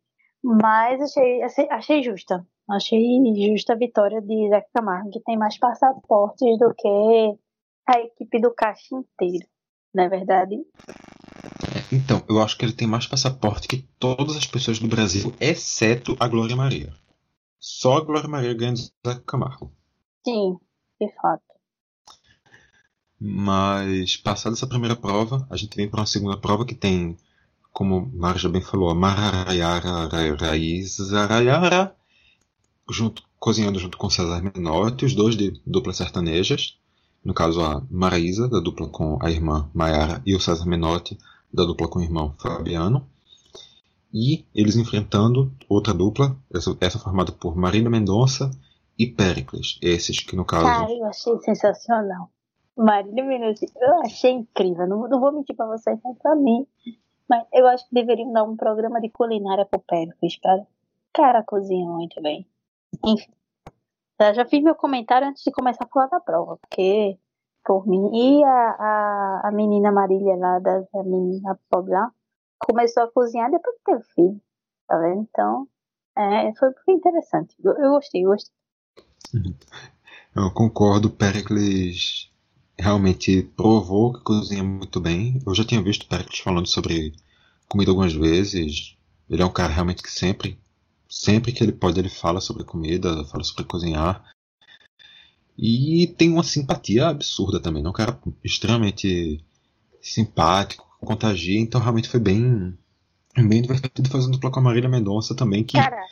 Mas achei, achei, achei justa. Achei justa a vitória de Zeca Camargo, que tem mais passaportes do que a equipe do Caixa inteiro. Não é verdade? Então, eu acho que ele tem mais passaporte que todas as pessoas do Brasil, exceto a Glória Maria. Só a Glória Maria ganha do Zeca Camargo. Sim, de fato. Mas, passada essa primeira prova, a gente vem para uma segunda prova que tem, como Mara já bem falou, a Mararayara Raíza Rayara, junto, cozinhando junto com César Menotti, os dois de duplas sertanejas. No caso, a Maraísa, da dupla com a irmã Maiara, e o César Menotti, da dupla com o irmão Fabiano. E eles enfrentando outra dupla, essa, essa formada por Marina Mendonça e Péricles. Esses que, no caso. Cara, eu achei sensacional. Marília Mendonça, eu achei incrível. Não, não vou mentir pra vocês, mas pra mim. Mas eu acho que deveriam dar um programa de culinária pro Péricles, cara. Cara, cozinha muito bem. Enfim. Eu já fiz meu comentário antes de começar a falar da prova, porque, por mim, e a, a, a menina Marília lá, da, a menina pobre lá, começou a cozinhar depois que teve filho, tá vendo? Então, é, foi, interessante. Eu, eu gostei, eu gostei. Eu concordo, Pericles realmente provou que cozinha muito bem. Eu já tinha visto Pericles falando sobre comida algumas vezes. Ele é um cara realmente que sempre, sempre que ele pode, ele fala sobre comida, fala sobre cozinhar. E tem uma simpatia absurda também, né? Um cara extremamente simpático, contagia, então realmente foi bem, bem divertido fazendo dupla com a Marília Mendonça também, que, Cara,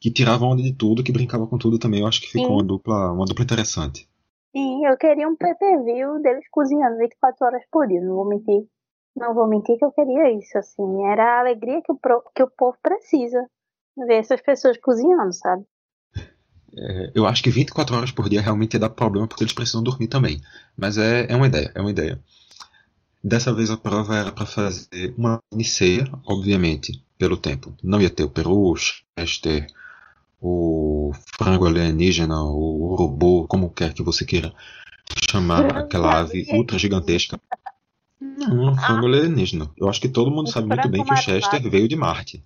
que tirava onda de tudo, que brincava com tudo também. Eu acho que ficou Sim. uma dupla, uma dupla interessante. sim, eu queria um PPV deles cozinhando 24 horas por dia, não vou mentir. Não vou mentir que eu queria isso, assim. Era a alegria que o, pro- que o povo precisa. Ver essas pessoas cozinhando, sabe? É, eu acho que 24 horas por dia realmente ia dar problema porque eles precisam dormir também. Mas é, é uma ideia, é uma ideia. Dessa vez a prova era para fazer uma mini-ceia, obviamente, pelo tempo. Não ia ter o peru, o chester, o frango alienígena, o urubu, como quer que você queira chamar aquela ave ultra gigantesca. Não, frango alienígena. Eu acho que todo mundo sabe muito bem que o Chester veio de Marte.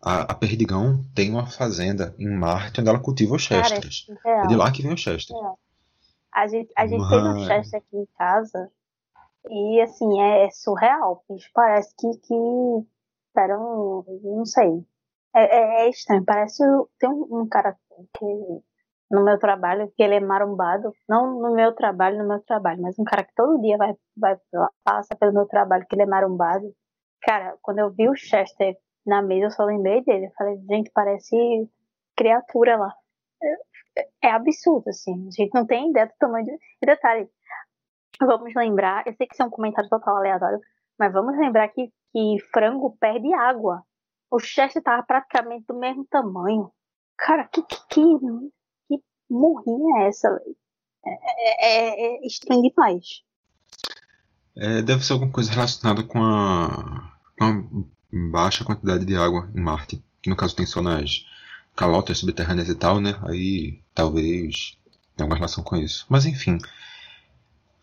A, a Perdigão tem uma fazenda em Marte onde ela cultiva os Cara, Chesters. é É de lá que vem o Chester. A gente, a gente fez um Mas- chester aqui em casa e assim, é, é surreal. Parece que, que era um. Não sei. É, é- é estranho. Parece. Tem um, um cara que no meu trabalho, que ele é marombado. Não no meu trabalho, no meu trabalho, mas um cara que todo dia vai, vai passa pelo meu trabalho, que ele é marombado. Cara, quando eu vi o Chester na mesa, eu só lembrei dele. Eu falei, gente, parece criatura lá é absurdo, assim. A gente não tem ideia do tamanho de. E detalhe, vamos lembrar, eu sei que isso é um comentário total aleatório, mas vamos lembrar que, que frango perde água. O Chester tava praticamente do mesmo tamanho. Cara, que, que, que, que morrinha é essa, velho? É, é, é estranho demais. É, deve ser alguma coisa relacionada com a, com a baixa quantidade de água em Marte. Que no caso tem só nas calotas subterrâneas e tal, né? Aí talvez tenha alguma relação com isso. Mas enfim.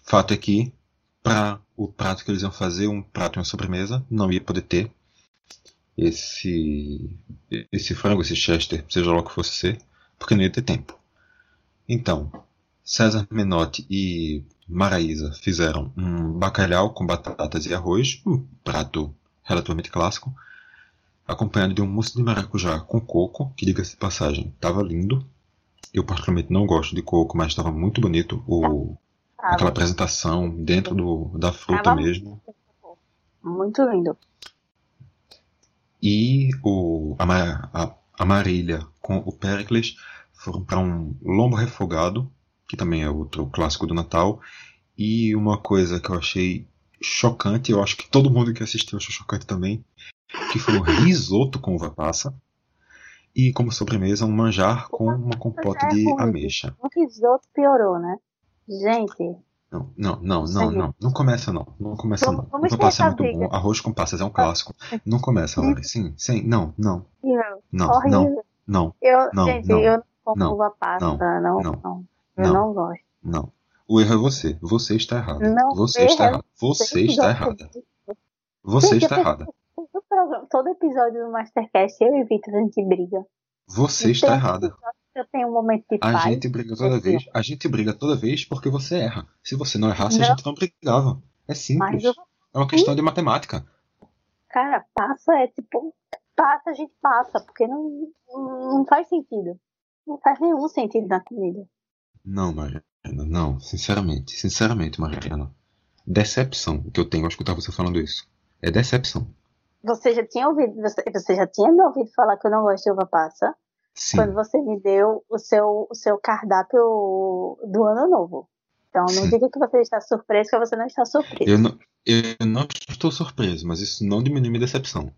Fato é que para o prato que eles iam fazer, um prato e uma sobremesa, não ia poder ter esse esse frango, esse chester, seja lá o que fosse ser, porque não ia ter tempo. Então, César Menotti e Maraísa fizeram um bacalhau com batatas e arroz, um prato relativamente clássico, acompanhado de um mousse de maracujá com coco, que diga-se de passagem, estava lindo. Eu particularmente não gosto de coco, mas estava muito bonito o, aquela Tava, apresentação dentro do, da fruta Tava mesmo. muito lindo. E o, a, a, a Marília com o Pericles foram para um lombo refogado, que também é outro clássico do Natal. E uma coisa que eu achei chocante, eu acho que todo mundo que assistiu achou chocante também, que foi o risoto com uva passa. E como sobremesa, um manjar com uma compota de ameixa. O risoto piorou, né? Gente, Não, não, não, não, não. Não começa não. Não começa não. Uva passa é muito bom. Arroz com passas é um clássico. Não começa, Lori. Sim, sim. Não, não, não, não, não, Eu, Não, gente, não, eu não como não, uva passa, não, não, Eu não gosto. não. O erro é você. Você está errado. Não, Você erro está é errado. Você está errada. Você está errada. Todo, episódio do Mastercast, eu e Vitor, a gente briga. Você está errada. Eu tenho um momento de A paz. gente briga toda vez. A gente briga toda vez porque você erra. Se você não errasse, a gente não brigava. É simples. É uma questão de matemática. cara, passa é tipo, passa, a gente passa, porque não, não faz sentido. Não faz nenhum sentido na comida. Não, Mariana, não. Sinceramente, sinceramente, Mariana. Decepção que eu tenho ao escutar você falando isso. É decepção. Você já tinha ouvido, você, você já tinha me ouvido falar que eu não gosto de uva passa Sim. quando você me deu o seu, o seu cardápio do ano novo. Então não Sim. diga que você está surpreso, que você não está surpreso. Eu não, eu não estou surpreso, mas isso não diminui minha decepção.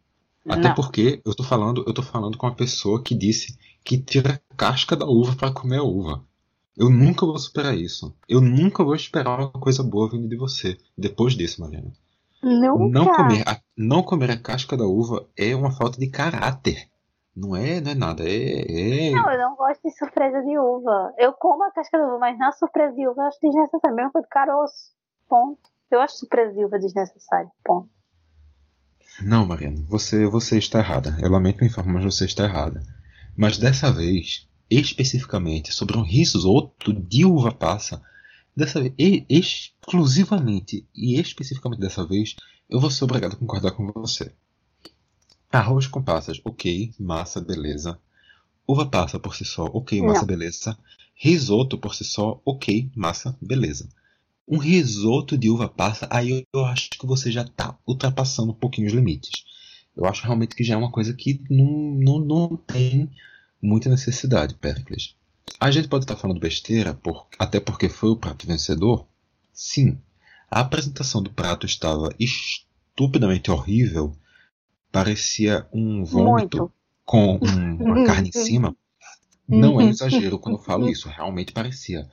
Até Não. porque eu tô falando, eu tô falando com uma pessoa que disse que tira a casca da uva para comer a uva. Eu nunca vou superar isso. Eu nunca vou esperar uma coisa boa vindo de você. Depois disso, Mariana. Nunca. Não comer, a, não comer a casca da uva é uma falta de caráter. Não é, não é nada. É, é- Não, eu não gosto de surpresa de uva. Eu como a casca da uva, mas na surpresa de uva eu acho desnecessário. Mesma coisa do caroço. Ponto. Eu acho surpresa de uva desnecessário. Ponto. Não, Mariana, você, você está errada. Eu lamento me informar, mas você está errada. Mas dessa vez, especificamente sobre um risoto de uva passa, dessa vez, exclusivamente e especificamente dessa vez, eu vou ser obrigado a concordar com você. Arroz com passas, ok, massa, beleza. Uva passa por si só, ok, massa, Não. beleza. Risoto por si só, ok, massa, beleza. Um risoto de uva passa, aí eu acho que você já está ultrapassando um pouquinho os limites. Eu acho realmente que já é uma coisa que não, não, não tem muita necessidade, Pericles. A gente pode estar falando besteira, por, até porque foi o prato vencedor? Sim. A apresentação do prato estava estupidamente horrível. Parecia um vômito Muito. com um, uma carne em cima. Não é um exagero quando eu falo isso, realmente parecia.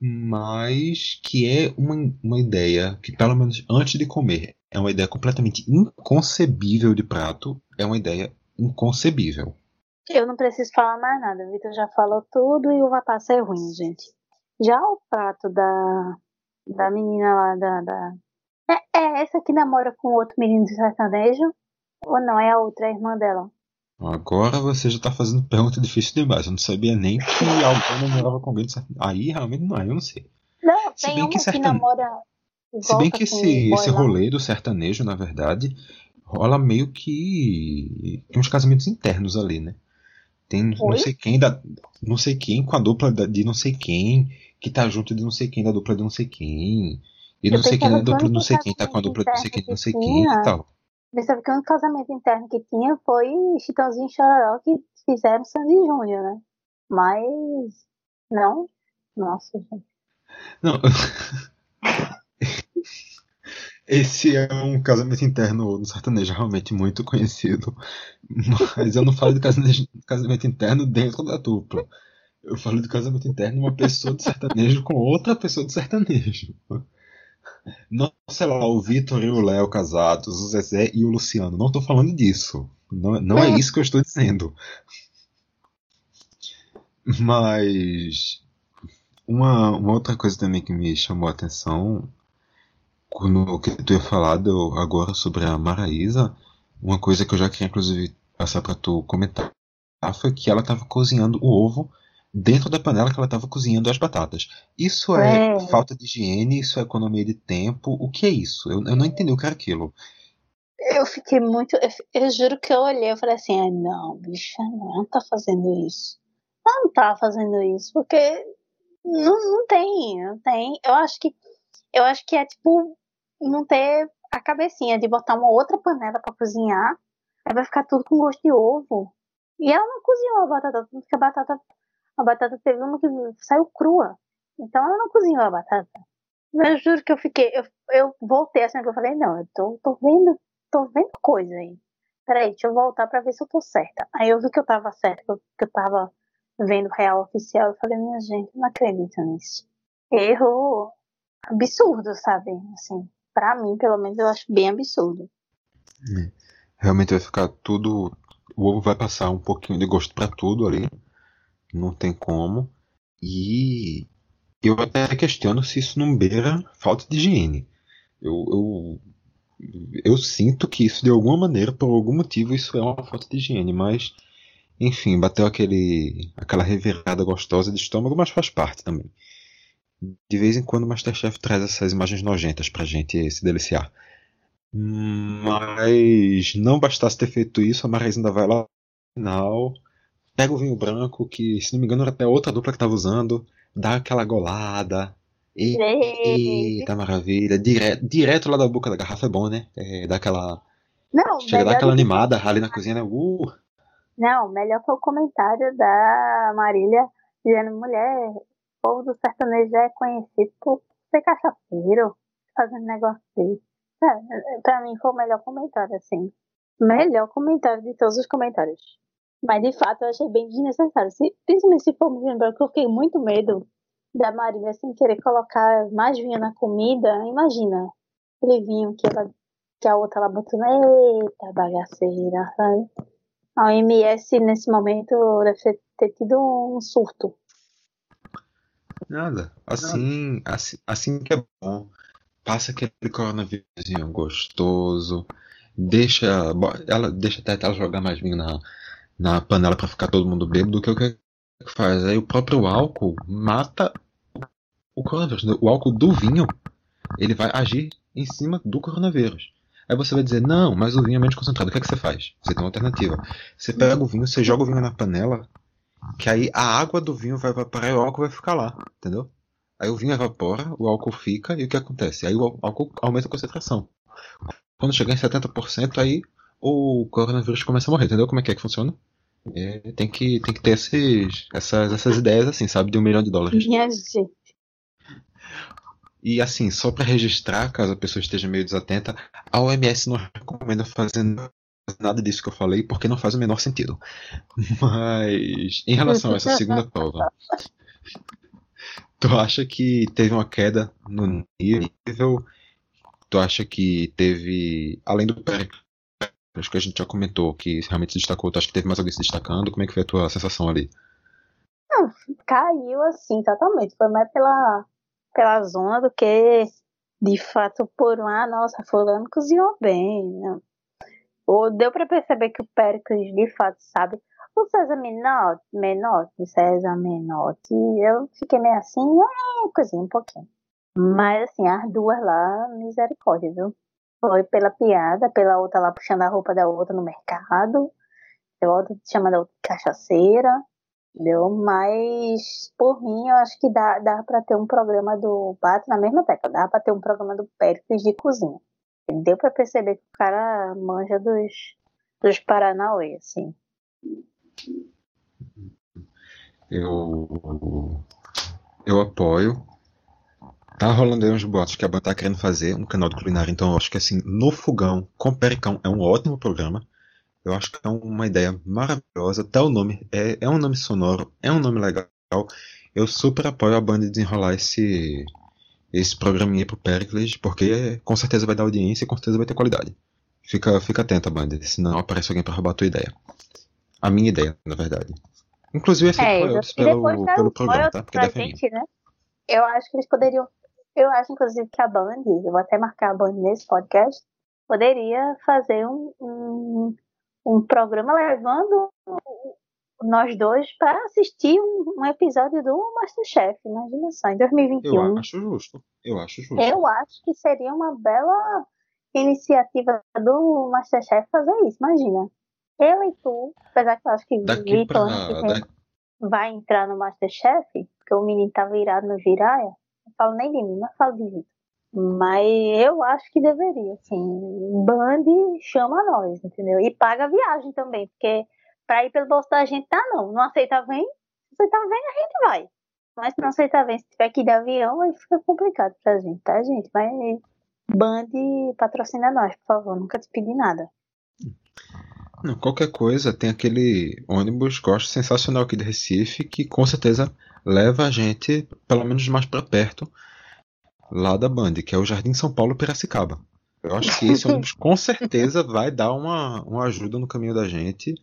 Mas que é uma, uma ideia que, pelo menos antes de comer, é uma ideia completamente inconcebível de prato, é uma ideia inconcebível. Eu não preciso falar mais nada, o Vitor já falou tudo e o passa é ruim, gente. Já o prato da, da menina lá da. da... É, é, essa que namora com outro menino de sertanejo? Ou não? É a outra, é a irmã dela? Agora você já tá fazendo pergunta difícil demais. Eu não sabia nem que alguém namorava com alguém de sertanejo. Aí realmente não, eu não sei. Não, Se tem uma que, certa... que namora se bem que esse, esse rolê do sertanejo, na verdade, rola meio que uns casamentos internos ali, né? Tem Oi? não sei quem da, não sei quem com a dupla de não sei quem que tá junto de não sei quem da dupla de não sei quem. E não sei quem da dupla de não sei quem tá com a dupla de não sei quem não sei quem e tal. Pensava que o único casamento interno que tinha foi Chitãozinho e Chororó que fizeram Sandy Júnior, né? Mas não, nossa, gente. Não. Esse é um casamento interno no sertanejo realmente muito conhecido. Mas eu não falo de casamento, interno dentro da dupla. Eu falo de casamento interno uma pessoa de sertanejo com outra pessoa de sertanejo. Não, sei lá, o Vitor e o Léo casados, o Zezé e o Luciano. Não estou falando disso. Não, não é isso que eu estou dizendo. Mas uma, uma outra coisa também que me chamou a atenção no que tu ia falado agora sobre a Maraísa, uma coisa que eu já queria inclusive passar para tu comentar foi que ela estava cozinhando o ovo dentro da panela que ela estava cozinhando as batatas. Isso é, é, falta de higiene, isso é economia de tempo. O que é isso? Eu, eu não entendi o que era aquilo. Eu fiquei muito. Eu, eu juro que eu olhei e falei assim: ah, não, bicha, não, não tá fazendo isso. Ela não tá fazendo isso, porque não, não tem, não tem. Eu acho que. Eu acho que é tipo não ter a cabecinha de botar uma outra panela para cozinhar, aí vai ficar tudo com gosto de ovo. E ela não cozinhou a batata, porque a batata, a batata teve uma que saiu crua. Então ela não cozinhou a batata. Eu juro que eu fiquei, eu, eu voltei assim que eu falei, não, eu tô, tô vendo, tô vendo coisa aí. Peraí, deixa eu voltar pra ver se eu tô certa. Aí eu vi que eu tava certa, que eu, que eu tava vendo real oficial. Eu falei, minha gente, não acredito nisso. Erro absurdo, sabe? Assim, para mim, pelo menos, eu acho bem absurdo. É. Realmente vai ficar tudo. O ovo vai passar um pouquinho de gosto para tudo ali. Não tem como. E eu até questiono se isso não beira falta de higiene. Eu, eu, eu sinto que isso, de alguma maneira, por algum motivo, isso é uma falta de higiene. Mas, enfim, bateu aquele, aquela revirada gostosa de estômago, mas faz parte também. De vez em quando o Masterchef traz essas imagens nojentas pra gente se deliciar. Mas não bastasse ter feito isso, a Marisa ainda vai lá no final, pega o vinho branco, que se não me engano era até outra dupla que tava usando, dá aquela golada. Eita maravilha! Direto, direto lá da boca da garrafa é bom, né? É, dá aquela. Não, Chega a dar aquela animada ali na cozinha, né? Uh. Não, melhor foi o comentário da Marília dizendo, mulher, povo do sertanejo já é conhecido por ser cachaceiro, fazendo negócio desse. É, pra mim foi o melhor comentário, assim. Melhor comentário de todos os comentários. Mas de fato eu achei bem desnecessário. Se, principalmente se for me lembrar eu fiquei muito medo da Marília sem querer colocar mais vinho na comida. Imagina aquele vinho que, ela, que a outra ela botou. Eita, bagaceira? A OMS nesse momento deve ter tido um surto. Nada. Assim, assim, assim que é bom. Passa aquele coronavírusinho gostoso. Deixa. Ela deixa até ela jogar mais vinho na, na panela para ficar todo mundo bêbado, que é o que que faz? Aí o próprio álcool mata o coronavírus. O álcool do vinho, ele vai agir em cima do coronavírus. Aí você vai dizer, não, mas o vinho é menos concentrado. O que é que você faz? Você tem uma alternativa. Você pega o vinho, você joga o vinho na panela, que aí a água do vinho vai evaporar e o álcool vai ficar lá, entendeu? Aí o vinho evapora, o álcool fica, e o que acontece? Aí o álcool aumenta a concentração. Quando chegar em 70%, aí o coronavírus começa a morrer, entendeu como é que é que funciona? É, tem, que, tem que ter esses, essas, essas ideias assim, sabe? De um milhão de dólares. Minha gente. E assim, só para registrar, caso a pessoa esteja meio desatenta, a OMS não recomenda fazer nada disso que eu falei, porque não faz o menor sentido. Mas, em relação a essa segunda prova, tu acha que teve uma queda no nível? Tu acha que teve, além do acho que a gente já comentou que realmente se destacou, tu acha que teve mais alguém se destacando? Como é que foi a tua sensação ali? Não, caiu assim, totalmente. Foi mais pela pela zona do que de fato por um, ah, nossa, fulano cozinhou bem. Né? Ou deu para perceber que o Péricles de fato sabe. O César Menotti, Menotti, César Menotti, eu fiquei meio assim, é, coisinha um pouquinho. Mas assim, as duas lá, misericórdia, viu? Foi pela piada, pela outra lá puxando a roupa da outra no mercado, a outra chamando a outra cachaceira. Entendeu? Mas, por mim, eu acho que dá, dá para ter um programa do. Bate na mesma tecla, dá para ter um programa do Péricles de cozinha. Deu para perceber que o cara manja dos, dos Paranauê, assim. Eu. Eu apoio. Tá rolando aí uns boatos que a banda tá querendo fazer um canal de culinária, então eu acho que assim, no fogão com Pericão é um ótimo programa. Eu acho que é uma ideia maravilhosa. Até o nome é, é um nome sonoro, é um nome legal. Eu super apoio a banda desenrolar esse esse programinha pro Pericles, porque com certeza vai dar audiência e com certeza vai ter qualidade. Fica, fica atenta, banda, senão aparece alguém para roubar a tua ideia. A minha ideia, na verdade. Inclusive, esse é, royalties pelo, pelo programa, tá? Porque gente, né? Eu acho que eles poderiam. Eu acho, inclusive, que a Band, eu vou até marcar a Band nesse podcast, poderia fazer um, um, um programa levando nós dois para assistir um, um, episódio do Masterchef. Imagina só, em 2021. Eu acho justo. Eu acho justo. Eu acho que seria uma bela iniciativa do Masterchef fazer isso. Imagina. Eu e tu, apesar que eu acho que Vitor pra... vai entrar no Masterchef, porque o menino tá virado no Jiraya. Não falo nem de mim, mas falo de Vitor. Mas eu acho que deveria, assim. Band chama nós, entendeu? E paga a viagem também, porque pra ir pelo bolso da gente tá não. Não aceita vem, se aceita vem, a gente vai. Mas se não aceita vem, se tiver ir de avião, aí fica complicado pra gente, tá, gente? Mas Band patrocina nós, por favor. Nunca te pedi nada. Não, qualquer coisa, tem aquele ônibus, gosto sensacional aqui de Recife, que com certeza leva a gente, pelo menos mais para perto, lá da Band, que é o Jardim São Paulo Piracicaba. Eu acho que esse ônibus com certeza vai dar uma, uma ajuda no caminho da gente,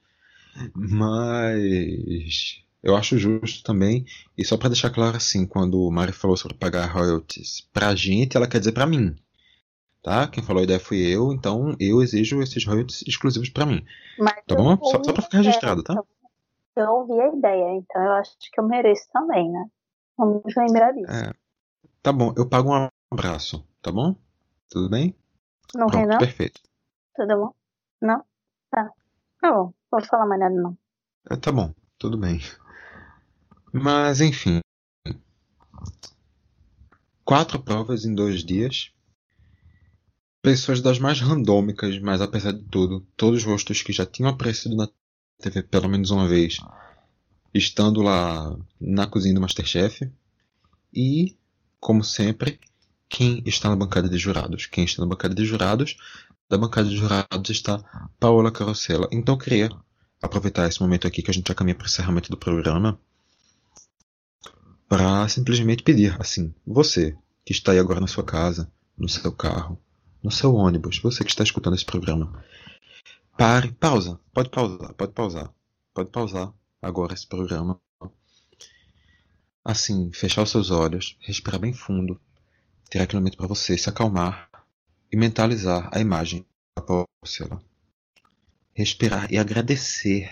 mas eu acho justo também. E só para deixar claro assim, quando o Mari falou sobre pagar royalties pra gente, ela quer dizer pra mim. Tá? Quem falou a ideia fui eu, então eu exijo esses royalties exclusivos para mim. Mas tá bom? Só, só pra ficar registrado, tá? Eu ouvi a ideia, então eu acho que eu mereço também, né? Vamos lembrar disso. É. Tá bom, eu pago um abraço, tá bom? Tudo bem? Não Pronto? Perfeito. Tudo bom? Não? Tá. Tá bom, vou falar mais nada não. É, tá bom, tudo bem. Mas enfim. Quatro provas em dois dias. Pessoas das mais randômicas, mas apesar de tudo, todos os rostos que já tinham aparecido na TV pelo menos uma vez, estando lá na cozinha do Masterchef. E como sempre, quem está na bancada de jurados. Quem está na bancada de jurados, da bancada de jurados está Paola Carosella. Então eu queria aproveitar esse momento aqui que a gente já caminha para o encerramento do programa para simplesmente pedir, assim, você que está aí agora na sua casa, no seu carro, no seu ônibus, você que está escutando esse programa, pare, pausa, pode pausar, pode pausar, pode pausar agora esse programa Assim, fechar os seus olhos, respirar bem fundo, ter aquele momento para você se acalmar e mentalizar a imagem da porcela. Respirar e agradecer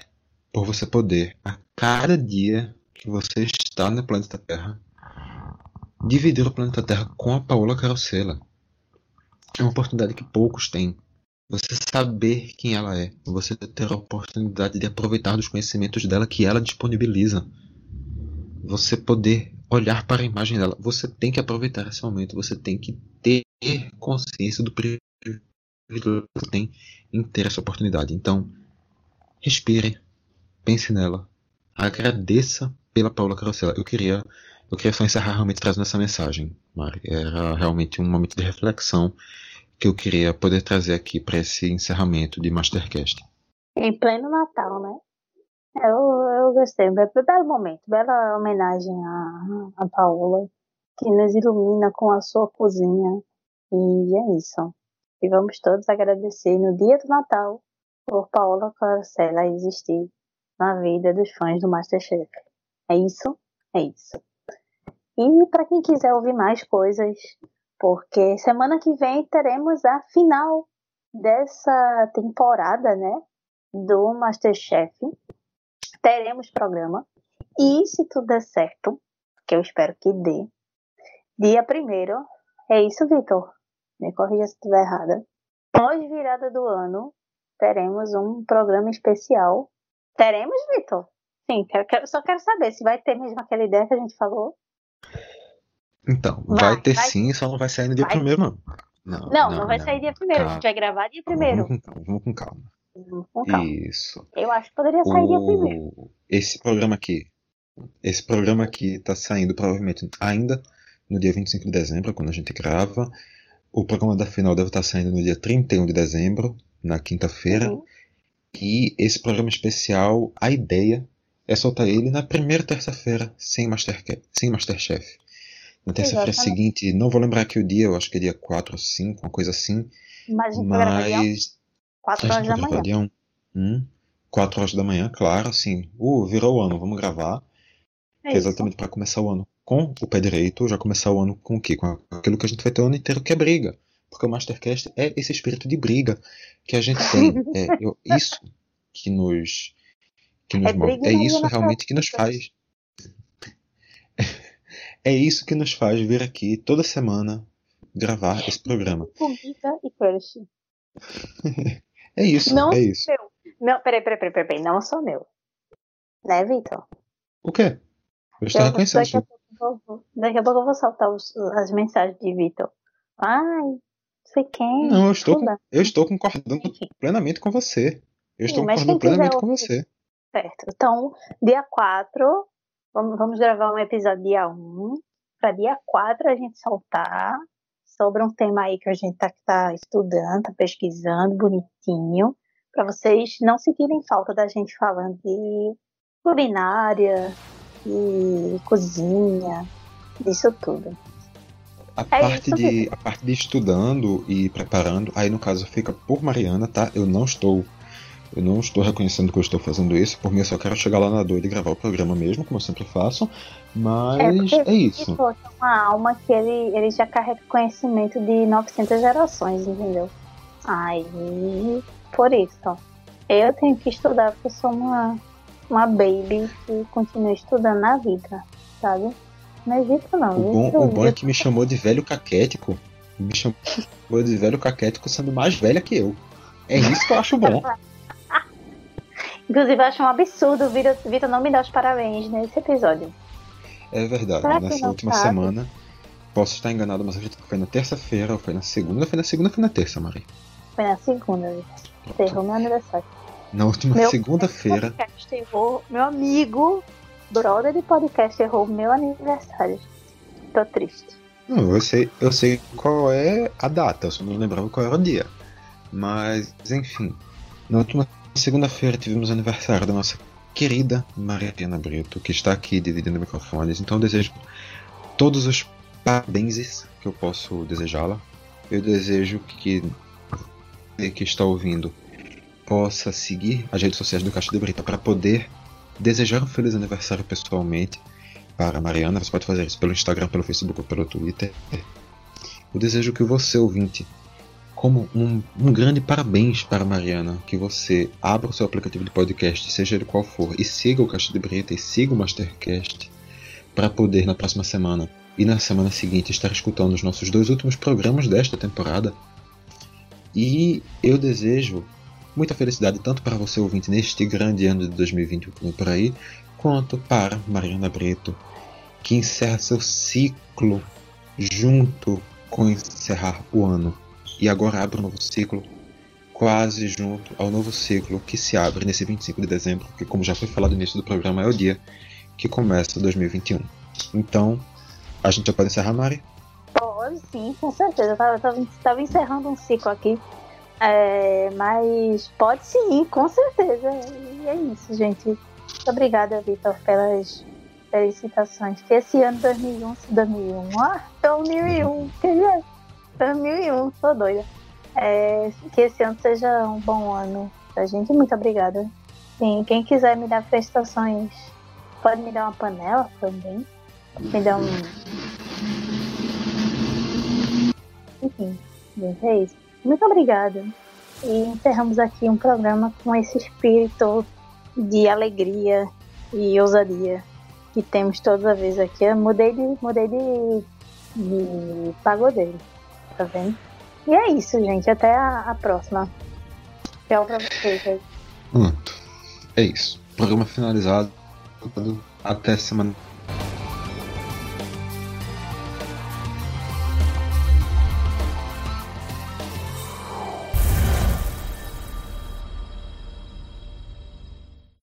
por você poder, a cada dia que você está no planeta Terra, dividir o planeta Terra com a Paola Carosella. É uma oportunidade que poucos têm. Você saber quem ela é, você ter a oportunidade de aproveitar dos conhecimentos dela que ela disponibiliza. Você poder olhar para a imagem dela. Você tem que aproveitar esse momento, você tem que ter consciência do privilégio que tem em ter essa oportunidade. Então, respire, pense nela, agradeça pela Paula Carosella. Eu queria, eu queria só encerrar realmente trazendo essa mensagem, Mari. Era realmente um momento de reflexão que eu queria poder trazer aqui para esse encerramento de Mastercast. Em pleno Natal, né? Eu, eu gostei. Belo momento, bela homenagem a, a Paola, que nos ilumina com a sua cozinha. E é isso. E vamos todos agradecer no dia do Natal por Paola Carosella existir na vida dos fãs do Masterchef. É isso? É isso. E para quem quiser ouvir mais coisas, porque semana que vem teremos a final dessa temporada, né? Do Masterchef. Teremos programa. E se tudo der certo, que eu espero que dê, dia primeiro, é isso, Vitor? Me corrija se estiver errada. Pós virada do ano, teremos um programa especial. Teremos, Vitor? Sim, quero, quero, só quero saber se vai ter mesmo aquela ideia que a gente falou. Então, vai, vai ter vai, sim, só não vai sair no dia vai. primeiro, não. Não, não, não, não vai não. sair dia primeiro. Calma. A gente vai gravar dia primeiro. Vamos com, vamos com calma. Vamos com calma. Isso. Eu acho que poderia sair o... dia primeiro. Esse programa aqui. Esse programa aqui tá saindo provavelmente ainda no dia 25 de dezembro, quando a gente grava. O programa da final deve estar saindo no dia 31 de dezembro, na quinta-feira. Uhum. E esse programa especial, a ideia é soltar ele na primeira terça-feira, sem, Masterchef, sem Masterchef. Na terça-feira seguinte, não vou lembrar aqui o dia, eu acho que é dia 4 ou 5, uma coisa assim. Mas, mas 4 horas da manhã. Dia 1, hum, 4 horas da manhã, claro, assim. Uh, virou o ano, vamos gravar. É exatamente para começar o ano com o pé direito, já começar o ano com o quê? Com aquilo que a gente vai ter o ano inteiro, que é briga. Porque o Mastercast é esse espírito de briga que a gente tem. É eu, isso que nos, que nos é move. É isso realmente que nos faz. É isso que nos faz vir aqui toda semana gravar esse programa. Comida e crush. é isso, não é isso. Meu. Não, peraí, peraí, peraí, peraí, não sou meu. Né, Vitor? O quê? Eu estou reconhecendo. Daqui daqui a pouco eu vou soltar os, as mensagens de Vitor. Ai, sei quem. Não, eu estou, eu estou concordando plenamente com você. Eu estou Sim, concordando plenamente com você. Certo. Então, dia 4, vamos, vamos gravar um episódio dia 1. Para dia 4 a gente soltar sobre um tema aí que a gente tá, tá estudando, tá pesquisando, bonitinho. Para vocês não sentirem falta da gente falando de culinária, cozinha, disso tudo. A, é parte de, a parte de estudando e preparando, aí no caso fica por Mariana, tá? Eu não estou. Eu não estou reconhecendo que eu estou fazendo isso, por mim eu só quero chegar lá na doida e gravar o programa mesmo, como eu sempre faço. Mas é, é isso. Tipo, é uma alma que ele, ele já carrega conhecimento de 900 gerações, entendeu? Aí, por isso, eu tenho que estudar porque eu sou uma, uma baby que continua estudando na vida, sabe? Não é não. O bom, o bom é que me chamou de velho caquético. Me chamou de velho caquético sendo mais velha que eu. É isso que eu acho bom. Inclusive, eu acho um absurdo o Vitor não me dar os parabéns nesse episódio. É verdade. Será Nessa última sabe? semana, posso estar enganado, mas acredito que foi na terça-feira, ou foi na segunda, foi na segunda ou foi na terça, Maria? Foi na segunda, Vitor. Errou meu aniversário. Na última segunda-feira. Meu amigo brother de podcast errou meu aniversário. Tô triste. Não, eu sei, eu sei qual é a data, eu só não lembrava qual era o dia. Mas, enfim. Na última segunda-feira tivemos o aniversário da nossa querida Mariana Brito, que está aqui dividindo microfones. Então eu desejo todos os parabéns que eu posso desejá-la. Eu desejo que que está ouvindo possa seguir as redes sociais do Caixa de Brita para poder desejar um feliz aniversário pessoalmente para a Mariana, você pode fazer isso pelo Instagram, pelo Facebook ou pelo Twitter. Eu desejo que você, ouvinte, como um, um grande parabéns para Mariana, que você abra o seu aplicativo de podcast, seja ele qual for, e siga o Caixa de Brita e siga o Mastercast, para poder na próxima semana e na semana seguinte estar escutando os nossos dois últimos programas desta temporada. E eu desejo muita felicidade tanto para você ouvinte neste grande ano de 2021 por aí, quanto para Mariana Brito, que encerra seu ciclo junto com encerrar o ano e agora abre um novo ciclo, quase junto ao novo ciclo que se abre nesse 25 de dezembro, que, como já foi falado no início do programa, é o dia que começa 2021. Então, a gente já pode encerrar, Mari? Pode sim, com certeza. Estava encerrando um ciclo aqui. É, mas pode sim, com certeza. E é isso, gente. Muito obrigada, Vitor, pelas felicitações. Que esse ano 2001, 2001, ah, 2001, queria 2001, sou doida. É, que esse ano seja um bom ano pra gente. Muito obrigada. Sim, quem quiser me dar prestações, pode me dar uma panela também. Me dar um. Enfim, gente, é isso. Muito obrigada. E encerramos aqui um programa com esse espírito de alegria e ousadia que temos toda vez aqui. Eu mudei de, mudei de, de pagodeiro tá vendo? E é isso, gente. Até a, a próxima. Tchau pra vocês. Pronto. É isso. Programa finalizado. Até semana